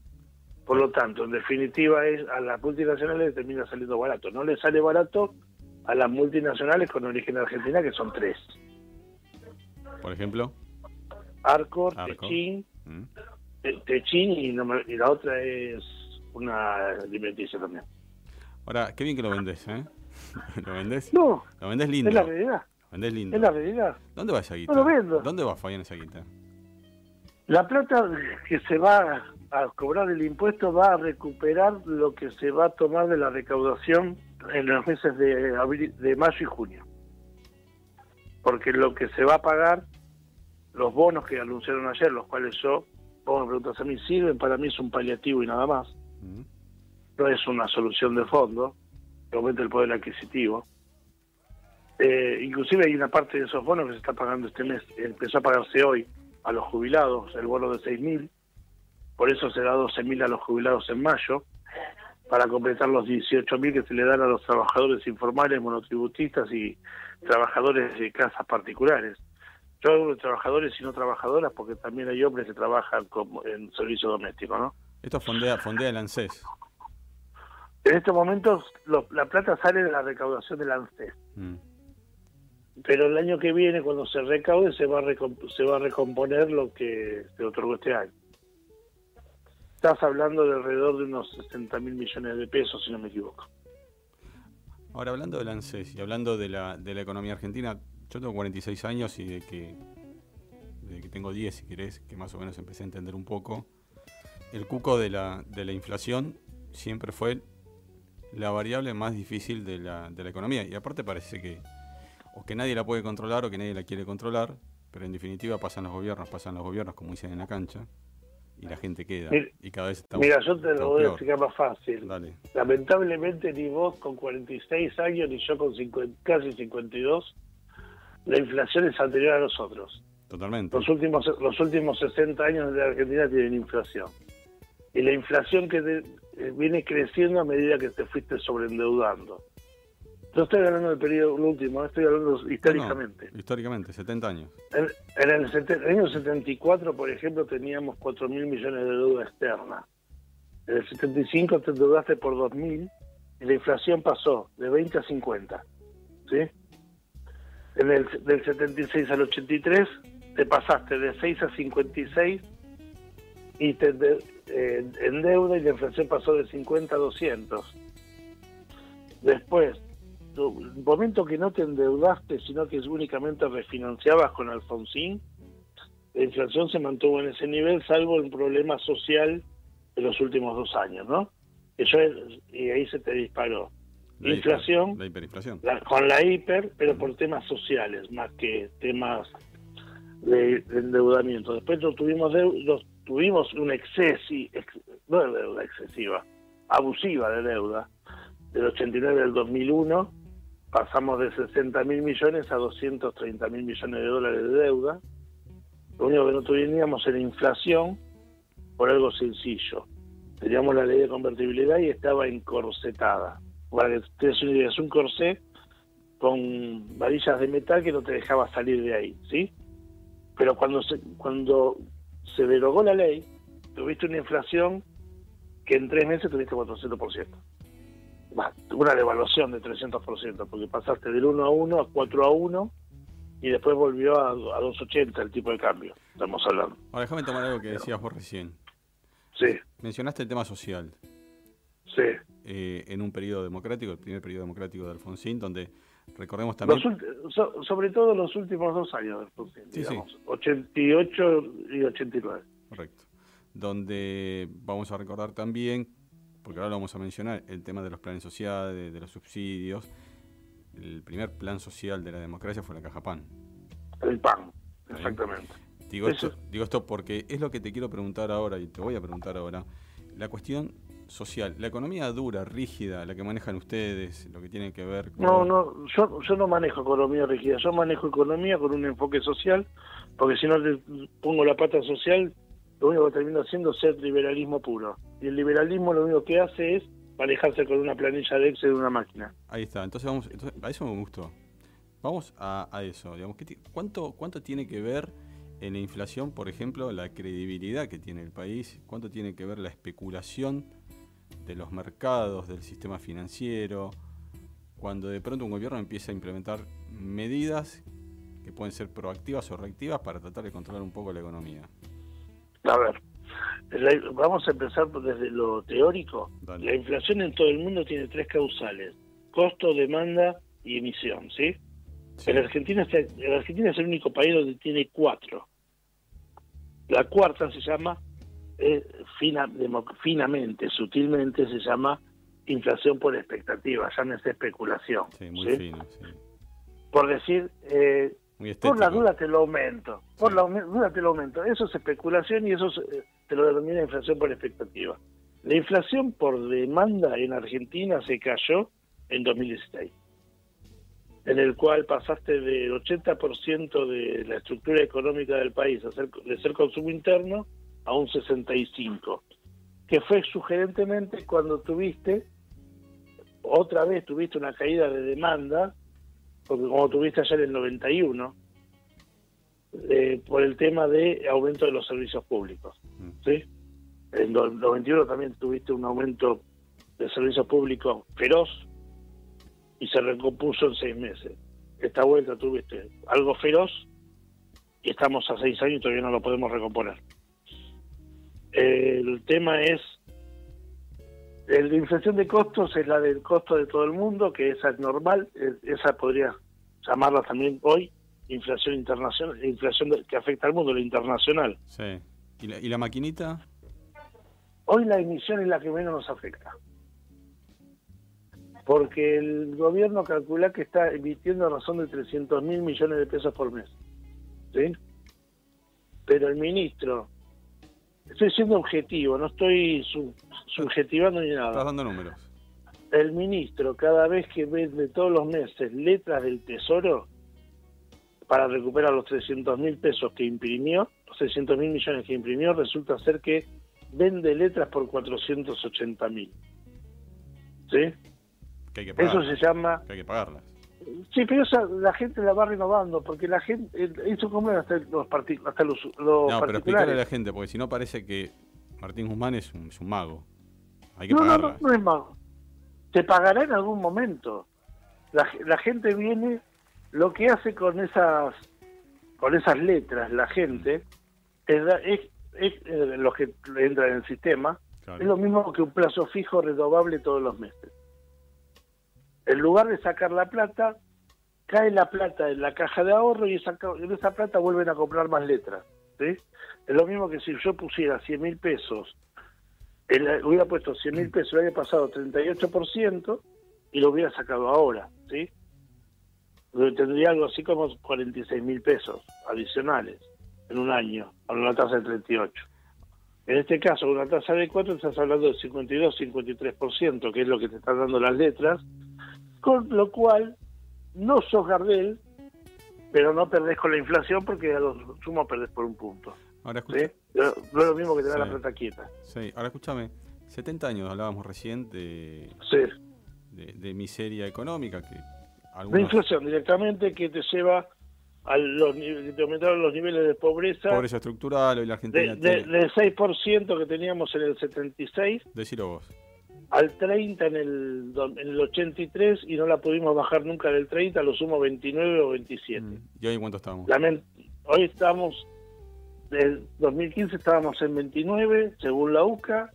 Por lo tanto, en definitiva, es a las multinacionales les termina saliendo barato. No les sale barato a las multinacionales con origen argentina, que son tres. Por ejemplo, Arcor, Arcor. Techin, Mm. Te- Techin y, no me- y la otra es una alimenticia también. ahora, qué bien que lo vendés, ¿eh? ¿Lo vendés? No, Lo vendés lindo. es la realidad. Lo vendés lindo. Es la realidad. ¿Dónde va esa guita? No lo vendo. ¿Dónde va Fabián esa guita? La plata que se va a cobrar el impuesto va a recuperar lo que se va a tomar de la recaudación en los meses de, abril- de mayo y junio. Porque lo que se va a pagar, los bonos que anunciaron ayer, los cuales yo, vos me preguntas a mí, sirven, para mí es un paliativo y nada más. Mm. No es una solución de fondo, que aumenta el poder adquisitivo. Eh, inclusive hay una parte de esos bonos que se está pagando este mes, empezó a pagarse hoy a los jubilados, el bono de 6.000, por eso se da 12.000 a los jubilados en mayo, para completar los 18.000 que se le dan a los trabajadores informales, monotributistas y trabajadores de casas particulares. Yo hablo de trabajadores y no trabajadoras porque también hay hombres que trabajan como en servicio doméstico, ¿no? Esto fondea, fondea el ANSES. En estos momentos lo- la plata sale de la recaudación del ANSES. Mm. pero el año que viene cuando se recaude se va a se va a recomponer lo que se otorgó este año estás hablando de alrededor de unos 60 mil millones de pesos si no me equivoco. Ahora, hablando del ANSES y hablando de la, de la economía argentina, yo tengo 46 años y de que, de que tengo 10, si querés, que más o menos empecé a entender un poco, el cuco de la, de la inflación siempre fue la variable más difícil de la, de la economía. Y aparte parece que o que nadie la puede controlar o que nadie la quiere controlar, pero en definitiva pasan los gobiernos, pasan los gobiernos, como dicen en la cancha, y la gente queda. Mira- y cada vez está mira yo te lo voy a explicar más fácil Dale. lamentablemente ni vos con 46 años ni yo con 50 casi 52 la inflación es anterior a nosotros Totalmente. Los últimos, los últimos 60 años de la Argentina tienen inflación. Y la inflación que te- eh, viene creciendo a medida que te fuiste sobreendeudando. Yo estoy hablando del periodo último, estoy hablando históricamente. No, históricamente, 70 años. En, en el, sete- el año 74, por ejemplo, teníamos 4 mil millones de deuda externa. En el 75 te endeudaste por 2 mil y la inflación pasó de 20 a 50. ¿Sí? En el, del 76 al 83 te pasaste de 6 a 56 y te eh, en deuda y la inflación pasó de 50 a 200. Después, tu- el momento que no te endeudaste, sino que únicamente refinanciabas con Alfonsín, la inflación se mantuvo en ese nivel, salvo el problema social de los últimos dos años, ¿no? Eso es- y ahí se te disparó. La hiper- Inflación, La hiperinflación. la- con la hiper, pero por temas sociales, más que temas de, de endeudamiento. Después no tuvimos, no- tuvimos un exceso, ex- no de deuda excesiva, abusiva de deuda. Del 89 al 2001 pasamos de 60 mil millones a 230 mil millones de dólares de deuda. Lo único que no teníamos era inflación por algo sencillo. Teníamos la ley de convertibilidad y estaba encorsetada. Para que ustedes una idea, es un corsé con varillas de metal que no te dejaba salir de ahí, ¿sí? Pero cuando se, cuando se derogó la ley, tuviste una inflación que en tres meses tuviste 400%. Una devaluación de 300%, porque pasaste del 1 a 1 a 4 a 1 y después volvió a, a 2.80 el tipo de cambio, estamos hablando. Ahora déjame tomar algo que decías vos recién. Sí. Mencionaste el tema social. Sí. Eh, en un periodo democrático, el primer periodo democrático de Alfonsín, donde recordemos también... Los so- sobre todo los últimos dos años de Alfonsín, Sí, sí. digamos, 88 y 89. Correcto. Donde vamos a recordar también, porque ahora lo vamos a mencionar, el tema de los planes sociales, de, de los subsidios. El primer plan social de la democracia fue la Caja Pan. El PAN, exactamente. Digo Eso- esto, digo esto porque es lo que te quiero preguntar ahora y te voy a preguntar ahora. La cuestión social, la economía dura, rígida, la que manejan ustedes, lo que tiene que ver con... No, no, yo, yo no manejo economía rígida, yo manejo economía con un enfoque social, porque si no te pongo la pata social, lo único que termino haciendo es ser liberalismo puro. Y el liberalismo lo único que hace es manejarse con una planilla de Excel de una máquina. Ahí está, entonces vamos, entonces, a eso me gustó. Vamos a, a eso, digamos, ¿qué ti- ¿cuánto, ¿cuánto tiene que ver en la inflación, por ejemplo, la credibilidad que tiene el país? ¿Cuánto tiene que ver la especulación de los mercados, del sistema financiero? Cuando de pronto un gobierno empieza a implementar medidas que pueden ser proactivas o reactivas para tratar de controlar un poco la economía. A ver, la- vamos a empezar desde lo teórico. La inflación en todo el mundo tiene tres causales: costo, demanda y emisión, ¿sí? En Argentina, es- en Argentina es el único país donde tiene cuatro. La cuarta se llama, eh, fina- demo- finamente, sutilmente, se llama inflación por expectativa, llámese especulación. Sí, muy ¿sí? fino, sí. Por decir, eh, por la duda te lo aumento, por la duda te lo aumento. Eso es especulación y eso se- te lo denomina inflación por expectativa. La inflación por demanda en Argentina se cayó en 2016, en el cual pasaste del 80% de la estructura económica del país a ser, de ser consumo interno a un 65%, que fue sugerentemente cuando tuviste, otra vez tuviste una caída de demanda porque como tuviste ayer el 91, eh, por el tema de aumento de los servicios públicos. ¿Sí? En el 91 también tuviste un aumento de servicios públicos feroz y se recompuso en seis meses. Esta vuelta tuviste algo feroz y estamos a seis años y todavía no lo podemos recomponer. El tema es la inflación de costos es la del costo de todo el mundo, que esa es normal, esa podría llamarla también hoy inflación internacional, inflación que afecta al mundo, la internacional. Sí. ¿Y la, y la maquinita? Hoy la emisión es la que menos nos afecta. Porque el gobierno calcula que está emitiendo a razón de 300 mil millones de pesos por mes. ¿Sí? Pero el ministro, estoy siendo objetivo, no estoy su- subjetivando ni nada. Estás dando números. el ministro cada vez que vende todos los meses letras del tesoro para recuperar los 300 mil pesos que imprimió, los 300 mil millones que imprimió, resulta ser que vende letras por 480 mil. ¿Sí? Que hay que Eso se llama... Que hay que pagarlas. Sí, pero esa, la gente la va renovando, porque la gente... eh, Eso como hasta los, partic- hasta los, los No, pero explicarle a la gente, porque si no parece que Martín Guzmán es un, es un mago. Hay que no, no, no, no es malo. Te pagará en algún momento. La, la gente viene, lo que hace con esas con esas letras, la gente, es, es, es, eh, los que entran en el sistema, Claro. es lo mismo que un plazo fijo renovable todos los meses. En lugar de sacar la plata, cae la plata en la caja de ahorro y esa, en esa plata vuelven a comprar más letras. ¿sí? Es lo mismo que si yo pusiera 100 mil pesos el- hubiera puesto 100 mil pesos, el año pasado 38% y lo hubiera sacado ahora, ¿sí? Tendría algo así como 46 mil pesos adicionales en un año, a una tasa de 38. En este caso, una tasa de 4, estás hablando de 52-53%, que es lo que te están dando las letras, con lo cual no sos Gardel pero no perdés con la inflación porque a lo sumo perdés por un punto. Ahora ¿sí? escucha. No no es lo mismo que tener Sí. la plata quieta. Sí, ahora escúchame. 70 años hablábamos recién de, Sí. de, de miseria económica que De algunos inflación directamente que te lleva a los que aumentaron los niveles de pobreza, pobreza estructural hoy la de, Argentina de- tiene. del 6% que teníamos en el 76 Decilo vos. al 30 en el, en el 83 y no la pudimos bajar nunca del 30, a lo sumo 29 o 27. ¿Y hoy cuánto estamos? Lament- hoy estamos, del 2015 estábamos en 29, según la UCA,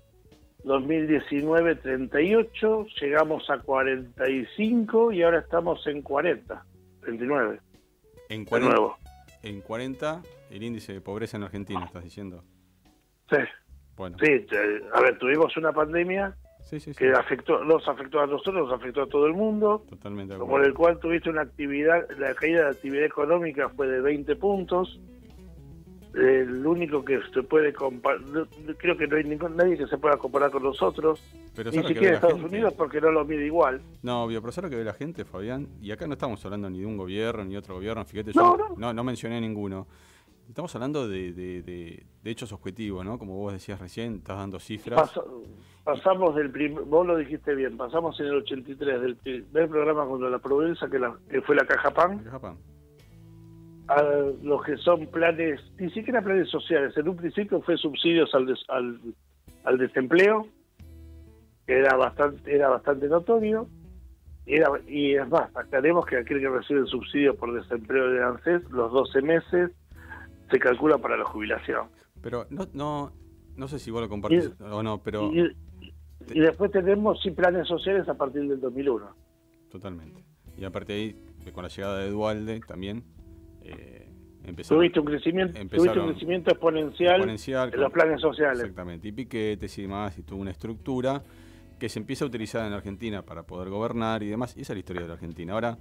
2019 38, llegamos a 45 y ahora estamos en 40, 39. En De 40, nuevo. en 40 el índice de pobreza en Argentina, estás diciendo. Sí. Bueno. Sí, eh, a ver, tuvimos una pandemia Sí, sí, sí. que afectó, nos afectó a nosotros, nos afectó a todo el mundo, Totalmente de por el cual tuviste una actividad, la caída de actividad económica fue de 20 puntos. El único que se puede comparar, creo que no hay ningún, nadie que se pueda comparar con nosotros, Pero ni ¿sabes lo que siquiera la Estados gente? Unidos porque no lo mide igual. No, obvio, pero ¿sabes lo que ve la gente, Fabián? Y acá no estamos hablando ni de un gobierno ni otro gobierno, fíjate, No, yo no, no mencioné ninguno. Estamos hablando de, de- de- de hechos objetivos, ¿no? Como vos decías recién, estás dando cifras. Pasa- pasamos del primer, vos lo dijiste bien, pasamos en el 83 del primer programa contra la pobreza que, la, que fue la Caja Pan, Caja Pan. A los que son planes, ni siquiera planes sociales, en un principio fue subsidios al, des- al, al desempleo, que era bastante, era bastante notorio, y, era, y es más, aclaremos que aquel que recibe el subsidio por desempleo de ANSES, los 12 meses, se calcula para la jubilación. Pero no, no, no sé si vos lo compartís o no, pero Y, y después tenemos sí planes sociales a partir del 2001. totalmente. Y aparte ahí, con la llegada de Dualde también, eh, empezaron, Tuviste un crecimiento, tuviste un crecimiento exponencial, exponencial en los planes sociales. Exactamente, y piquetes y demás, y tuvo una estructura que se empieza a utilizar en Argentina para poder gobernar y demás, y esa es la historia de la Argentina. Ahora,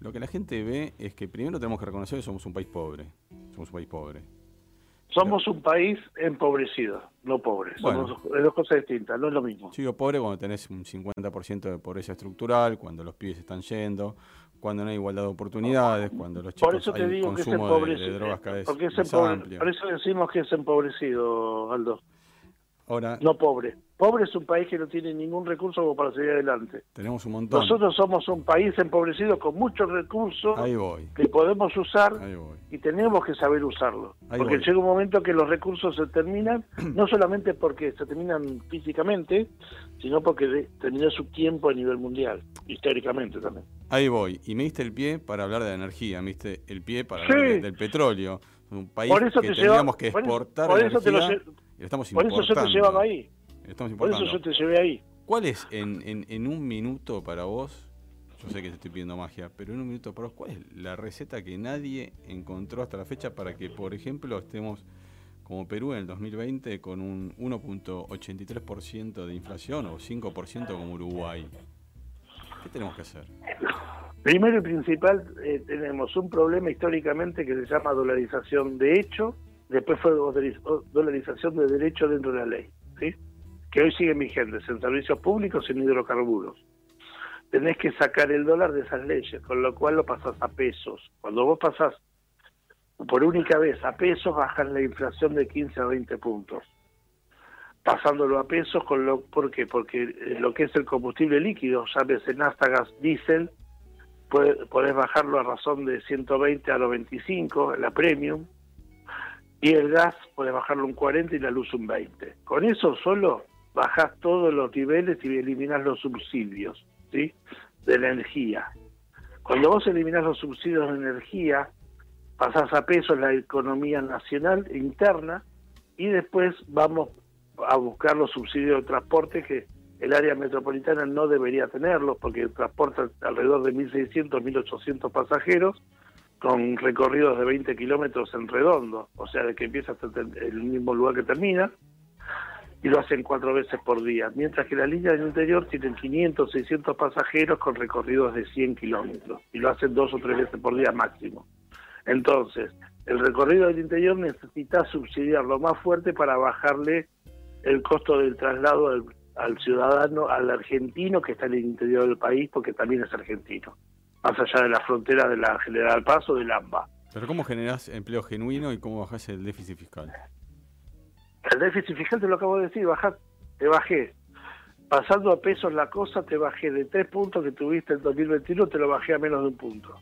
lo que la gente ve es que primero tenemos que reconocer que somos un país pobre, somos un país pobre. Somos un país empobrecido, no pobre. Bueno. Somos dos cosas distintas, no es lo mismo. Yo digo pobre cuando tenés un 50% de pobreza estructural, cuando los pibes están yendo, cuando no hay igualdad de oportunidades, cuando los chicos Por eso te hay un digo que es consumo de- drogas cada vez por eso decimos que es empobrecido, Aldo. Ahora No pobre. Pobre es un país que no tiene ningún recurso como para seguir adelante. tenemos un montón. Nosotros somos un país empobrecido con muchos recursos Ahí voy, que podemos usar ahí voy. y tenemos que saber usarlo. Ahí porque voy. llega un momento que los recursos se terminan, no solamente porque se terminan físicamente, sino porque terminó su tiempo a nivel mundial, históricamente también. Ahí voy. Y me diste el pie para hablar de la energía, me diste el pie para Sí. hablar de- del petróleo. Un país Por eso que te tendríamos que exportar por eso energía lo estamos Por eso yo te llevaba ahí. Estamos Por eso yo te llevé ahí. ¿Cuál es en, en, en un minuto para vos? Yo sé que te estoy pidiendo magia, pero en un minuto para vos, ¿cuál es la receta que nadie encontró hasta la fecha para que, por ejemplo, estemos como Perú en el 2020 con un 1.83% de inflación o 5% como Uruguay? ¿Qué tenemos que hacer? Primero y principal, eh, tenemos un problema históricamente que se llama dolarización de hecho, después fue dolariz- dolarización de derecho dentro de la ley, ¿sí? que hoy siguen vigentes en servicios públicos y en hidrocarburos. Tenés que sacar el dólar de esas leyes, con lo cual lo pasás a pesos. Cuando vos pasás por única vez a pesos, bajan la inflación de 15 a 20 puntos. Pasándolo a pesos, con lo, ¿por qué? Porque eh, lo que es el combustible líquido, llámese nafta, gas, diésel, podés bajarlo a razón de 120 a 95, la premium, y el gas podés bajarlo un 40 y la luz un 20. Con eso solo bajás todos los niveles y eliminás los subsidios ¿sí? de la energía. Cuando vos eliminás los subsidios de energía, pasás a pesos la economía nacional interna y después vamos a buscar los subsidios de transporte que el área metropolitana no debería tenerlos porque transporta alrededor de 1.600, 1.800 pasajeros con recorridos de 20 kilómetros en redondo, o sea, de que empieza hasta el mismo lugar que termina, y lo hacen cuatro veces por día, mientras que la línea del interior tienen 500, 600 pasajeros con recorridos de 100 kilómetros, y lo hacen dos o tres veces por día máximo. Entonces, el recorrido del interior necesita subsidiarlo más fuerte para bajarle el costo del traslado al ciudadano, al argentino que está en el interior del país, porque también es argentino. Más allá de la frontera de la General Paz o del AMBA. Pero ¿cómo generás empleo genuino y cómo bajás el déficit fiscal? El déficit fiscal te lo acabo de decir, bajá, te bajé. Pasando a pesos la cosa, te bajé de tres puntos que tuviste en 2021, te lo bajé a menos de un punto.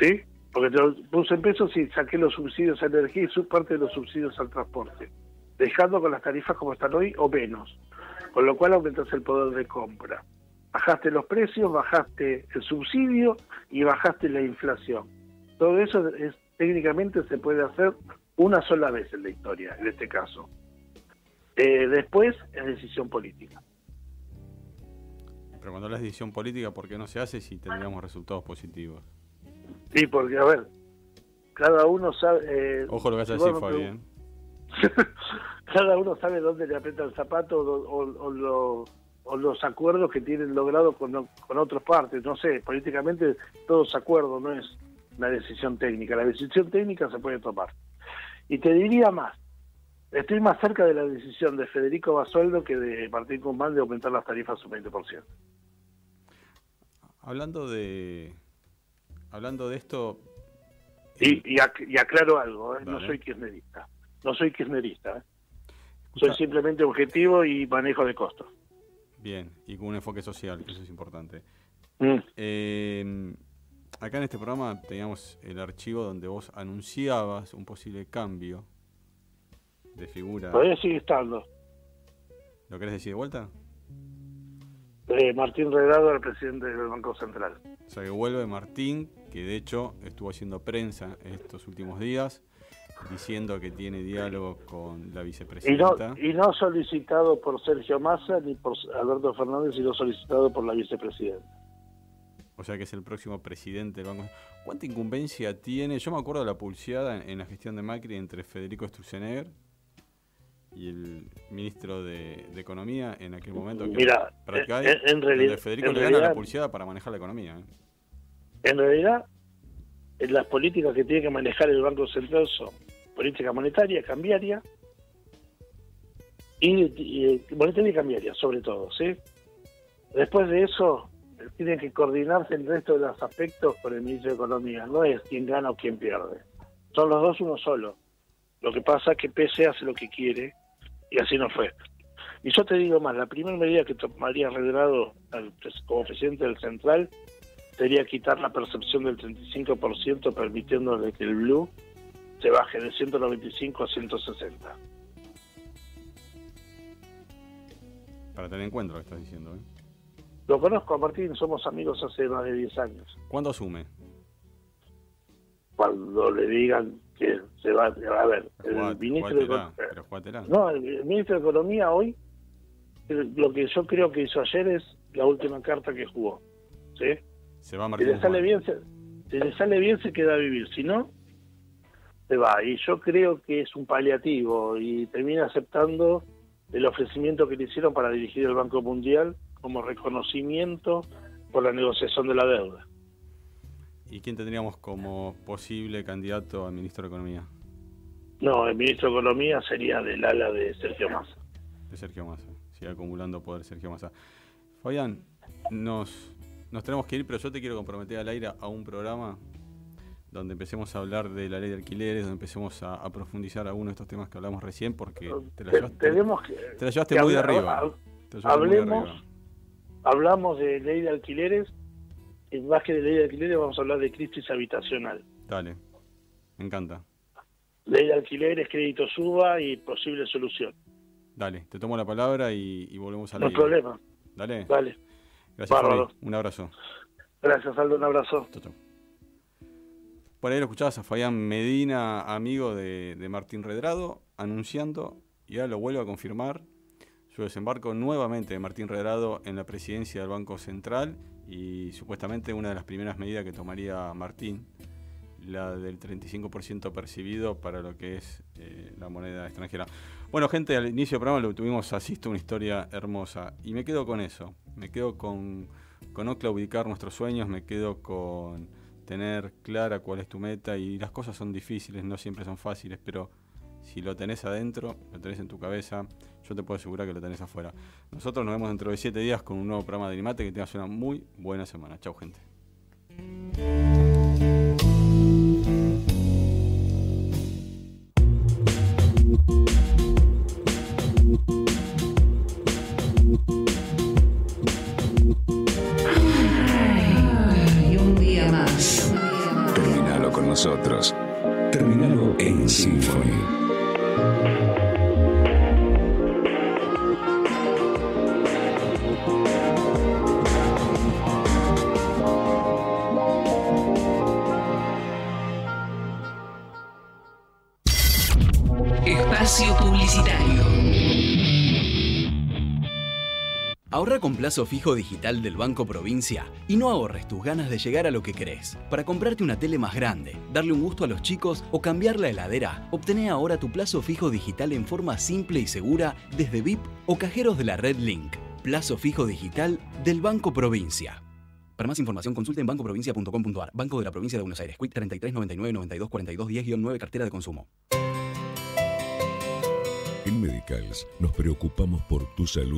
¿Sí? Porque te lo puse en pesos y saqué los subsidios a energía y su parte de los subsidios al transporte. Dejando con las tarifas como están hoy o menos. Con lo cual aumentas el poder de compra. Bajaste los precios, bajaste el subsidio y bajaste la inflación. Todo eso es, técnicamente se puede hacer una sola vez en la historia, en este caso. Eh, después es decisión política. Pero cuando de decisión política, ¿por qué no se hace si tendríamos resultados positivos? Sí, porque, a ver, cada uno sabe... eh, Ojo lo que vas a decir, Fabián. cada uno sabe dónde le aprieta el zapato o, o- o lo- o los acuerdos que tienen logrado con, con otras partes. No sé, políticamente todos acuerdos, no es una decisión técnica. La decisión técnica se puede tomar. Y te diría más, estoy más cerca de la decisión de Federico Basueldo que de Martín Guzmán de aumentar las tarifas un 20%. Hablando de hablando de esto, Y, y, ac- y aclaro algo, ¿eh? no soy kirchnerista. No soy kirchnerista. ¿eh? Soy simplemente objetivo y manejo de costos. Bien, y con un enfoque social, que eso es importante. Mm. Eh, acá en este programa teníamos el archivo donde vos anunciabas un posible cambio de figura. Todavía sigue estando. ¿Lo querés decir de vuelta? Eh, Martín Redrado, el presidente del Banco Central. O sea que vuelve Martín, que de hecho estuvo haciendo prensa estos últimos días, diciendo que tiene diálogo con la Y no, vicepresidenta. y no solicitado por Sergio Massa ni por Alberto Fernández, sino solicitado por la vicepresidenta. O sea que es el próximo presidente del Banco. ¿Cuánta incumbencia tiene? Yo me acuerdo de la pulseada en, en la gestión de Macri entre Federico Sturzenegger y el ministro de, de Economía en aquel momento. que Mira, en- en donde realidad- Federico en le gana la realidad- pulseada para manejar la economía. ¿eh? En realidad, en las políticas que tiene que manejar el Banco Central son política monetaria, cambiaria, y, y- monetaria y cambiaria, sobre todo, ¿sí? Después de eso, tiene que coordinarse el resto de los aspectos con el ministro de Economía. No es quién gana o quién pierde. Son los dos uno solo. Lo que pasa es que PC hace lo que quiere y así no fue. Y yo te digo más, la primera medida que tomaría Redrado como presidente del Central sería quitar la percepción del 35% permitiéndole que el blue se baje de 195 a 160. Para tener en cuenta lo que estás diciendo. ¿eh? Lo conozco a Martín, somos amigos hace más de 10 años. ¿Cuándo asume? Cuando le digan que se va a ver, el ministro de pero. No, el, ministro de Economía hoy, lo que yo creo que hizo ayer es la última carta que jugó. ¿sí? Se va Si Martín le sale Guzmán. bien, se, si le sale bien se queda a vivir, si no, se va. Y yo creo que es un paliativo y termina aceptando el ofrecimiento que le hicieron para dirigir el Banco Mundial como reconocimiento por la negociación de la deuda. ¿Y quién tendríamos como posible candidato a ministro de Economía? No, el ministro de Economía sería del ala de Sergio Massa. De Sergio Massa. Sigue acumulando poder Sergio Massa. Fabián, nos, nos tenemos que ir, pero yo te quiero comprometer al aire a un programa donde empecemos a hablar de la ley de alquileres, donde empecemos a, a profundizar algunos de estos temas que hablamos recién, porque te la Te- llevaste, tenemos que, te la llevaste que muy de hablar- arriba. hab- Te la llevaste muy de hablemos, arriba. hablamos de ley de alquileres, y más que de ley de alquileres vamos a hablar de crisis habitacional. Dale, me encanta. Ley de alquileres, crédito suba y posible solución. Dale, te tomo la palabra y, y volvemos a No la hay problema. Dale. Dale. Gracias. Fabi. Un abrazo. Gracias, Aldo. Un abrazo. Por ahí lo escuchabas a Fabián Medina, amigo de, Martín Redrado, anunciando, y ahora lo vuelvo a confirmar, su desembarco nuevamente de Martín Redrado en la presidencia del Banco Central y supuestamente una de las primeras medidas que tomaría Martín, la del 35% percibido para lo que es eh, la moneda extranjera. Bueno, gente, al inicio del programa lo tuvimos así, una historia hermosa. Y me quedo con eso, me quedo con, con no claudicar nuestros sueños, me quedo con tener clara cuál es tu meta y las cosas son difíciles, no siempre son fáciles, pero Si lo tenés adentro, lo tenés en tu cabeza, yo te puedo asegurar que lo tenés afuera. Nosotros nos vemos dentro de siete días con un nuevo programa de Animate. Que tengas una muy buena semana. Chau, gente. Nosotros. En Symphony. Ahorra con plazo fijo digital del Banco Provincia y no ahorres tus ganas de llegar a lo que querés. Para comprarte una tele más grande, darle un gusto a los chicos o cambiar la heladera, obtené ahora tu plazo fijo digital en forma simple y segura desde VIP o cajeros de la red Link. Plazo fijo digital del Banco Provincia. Para más información consulte en bancoprovincia.com.ar. Banco de la Provincia de Buenos Aires. Quit 33 99 92 42 10-9 Cartera de Consumo. En Medicals nos preocupamos por tu salud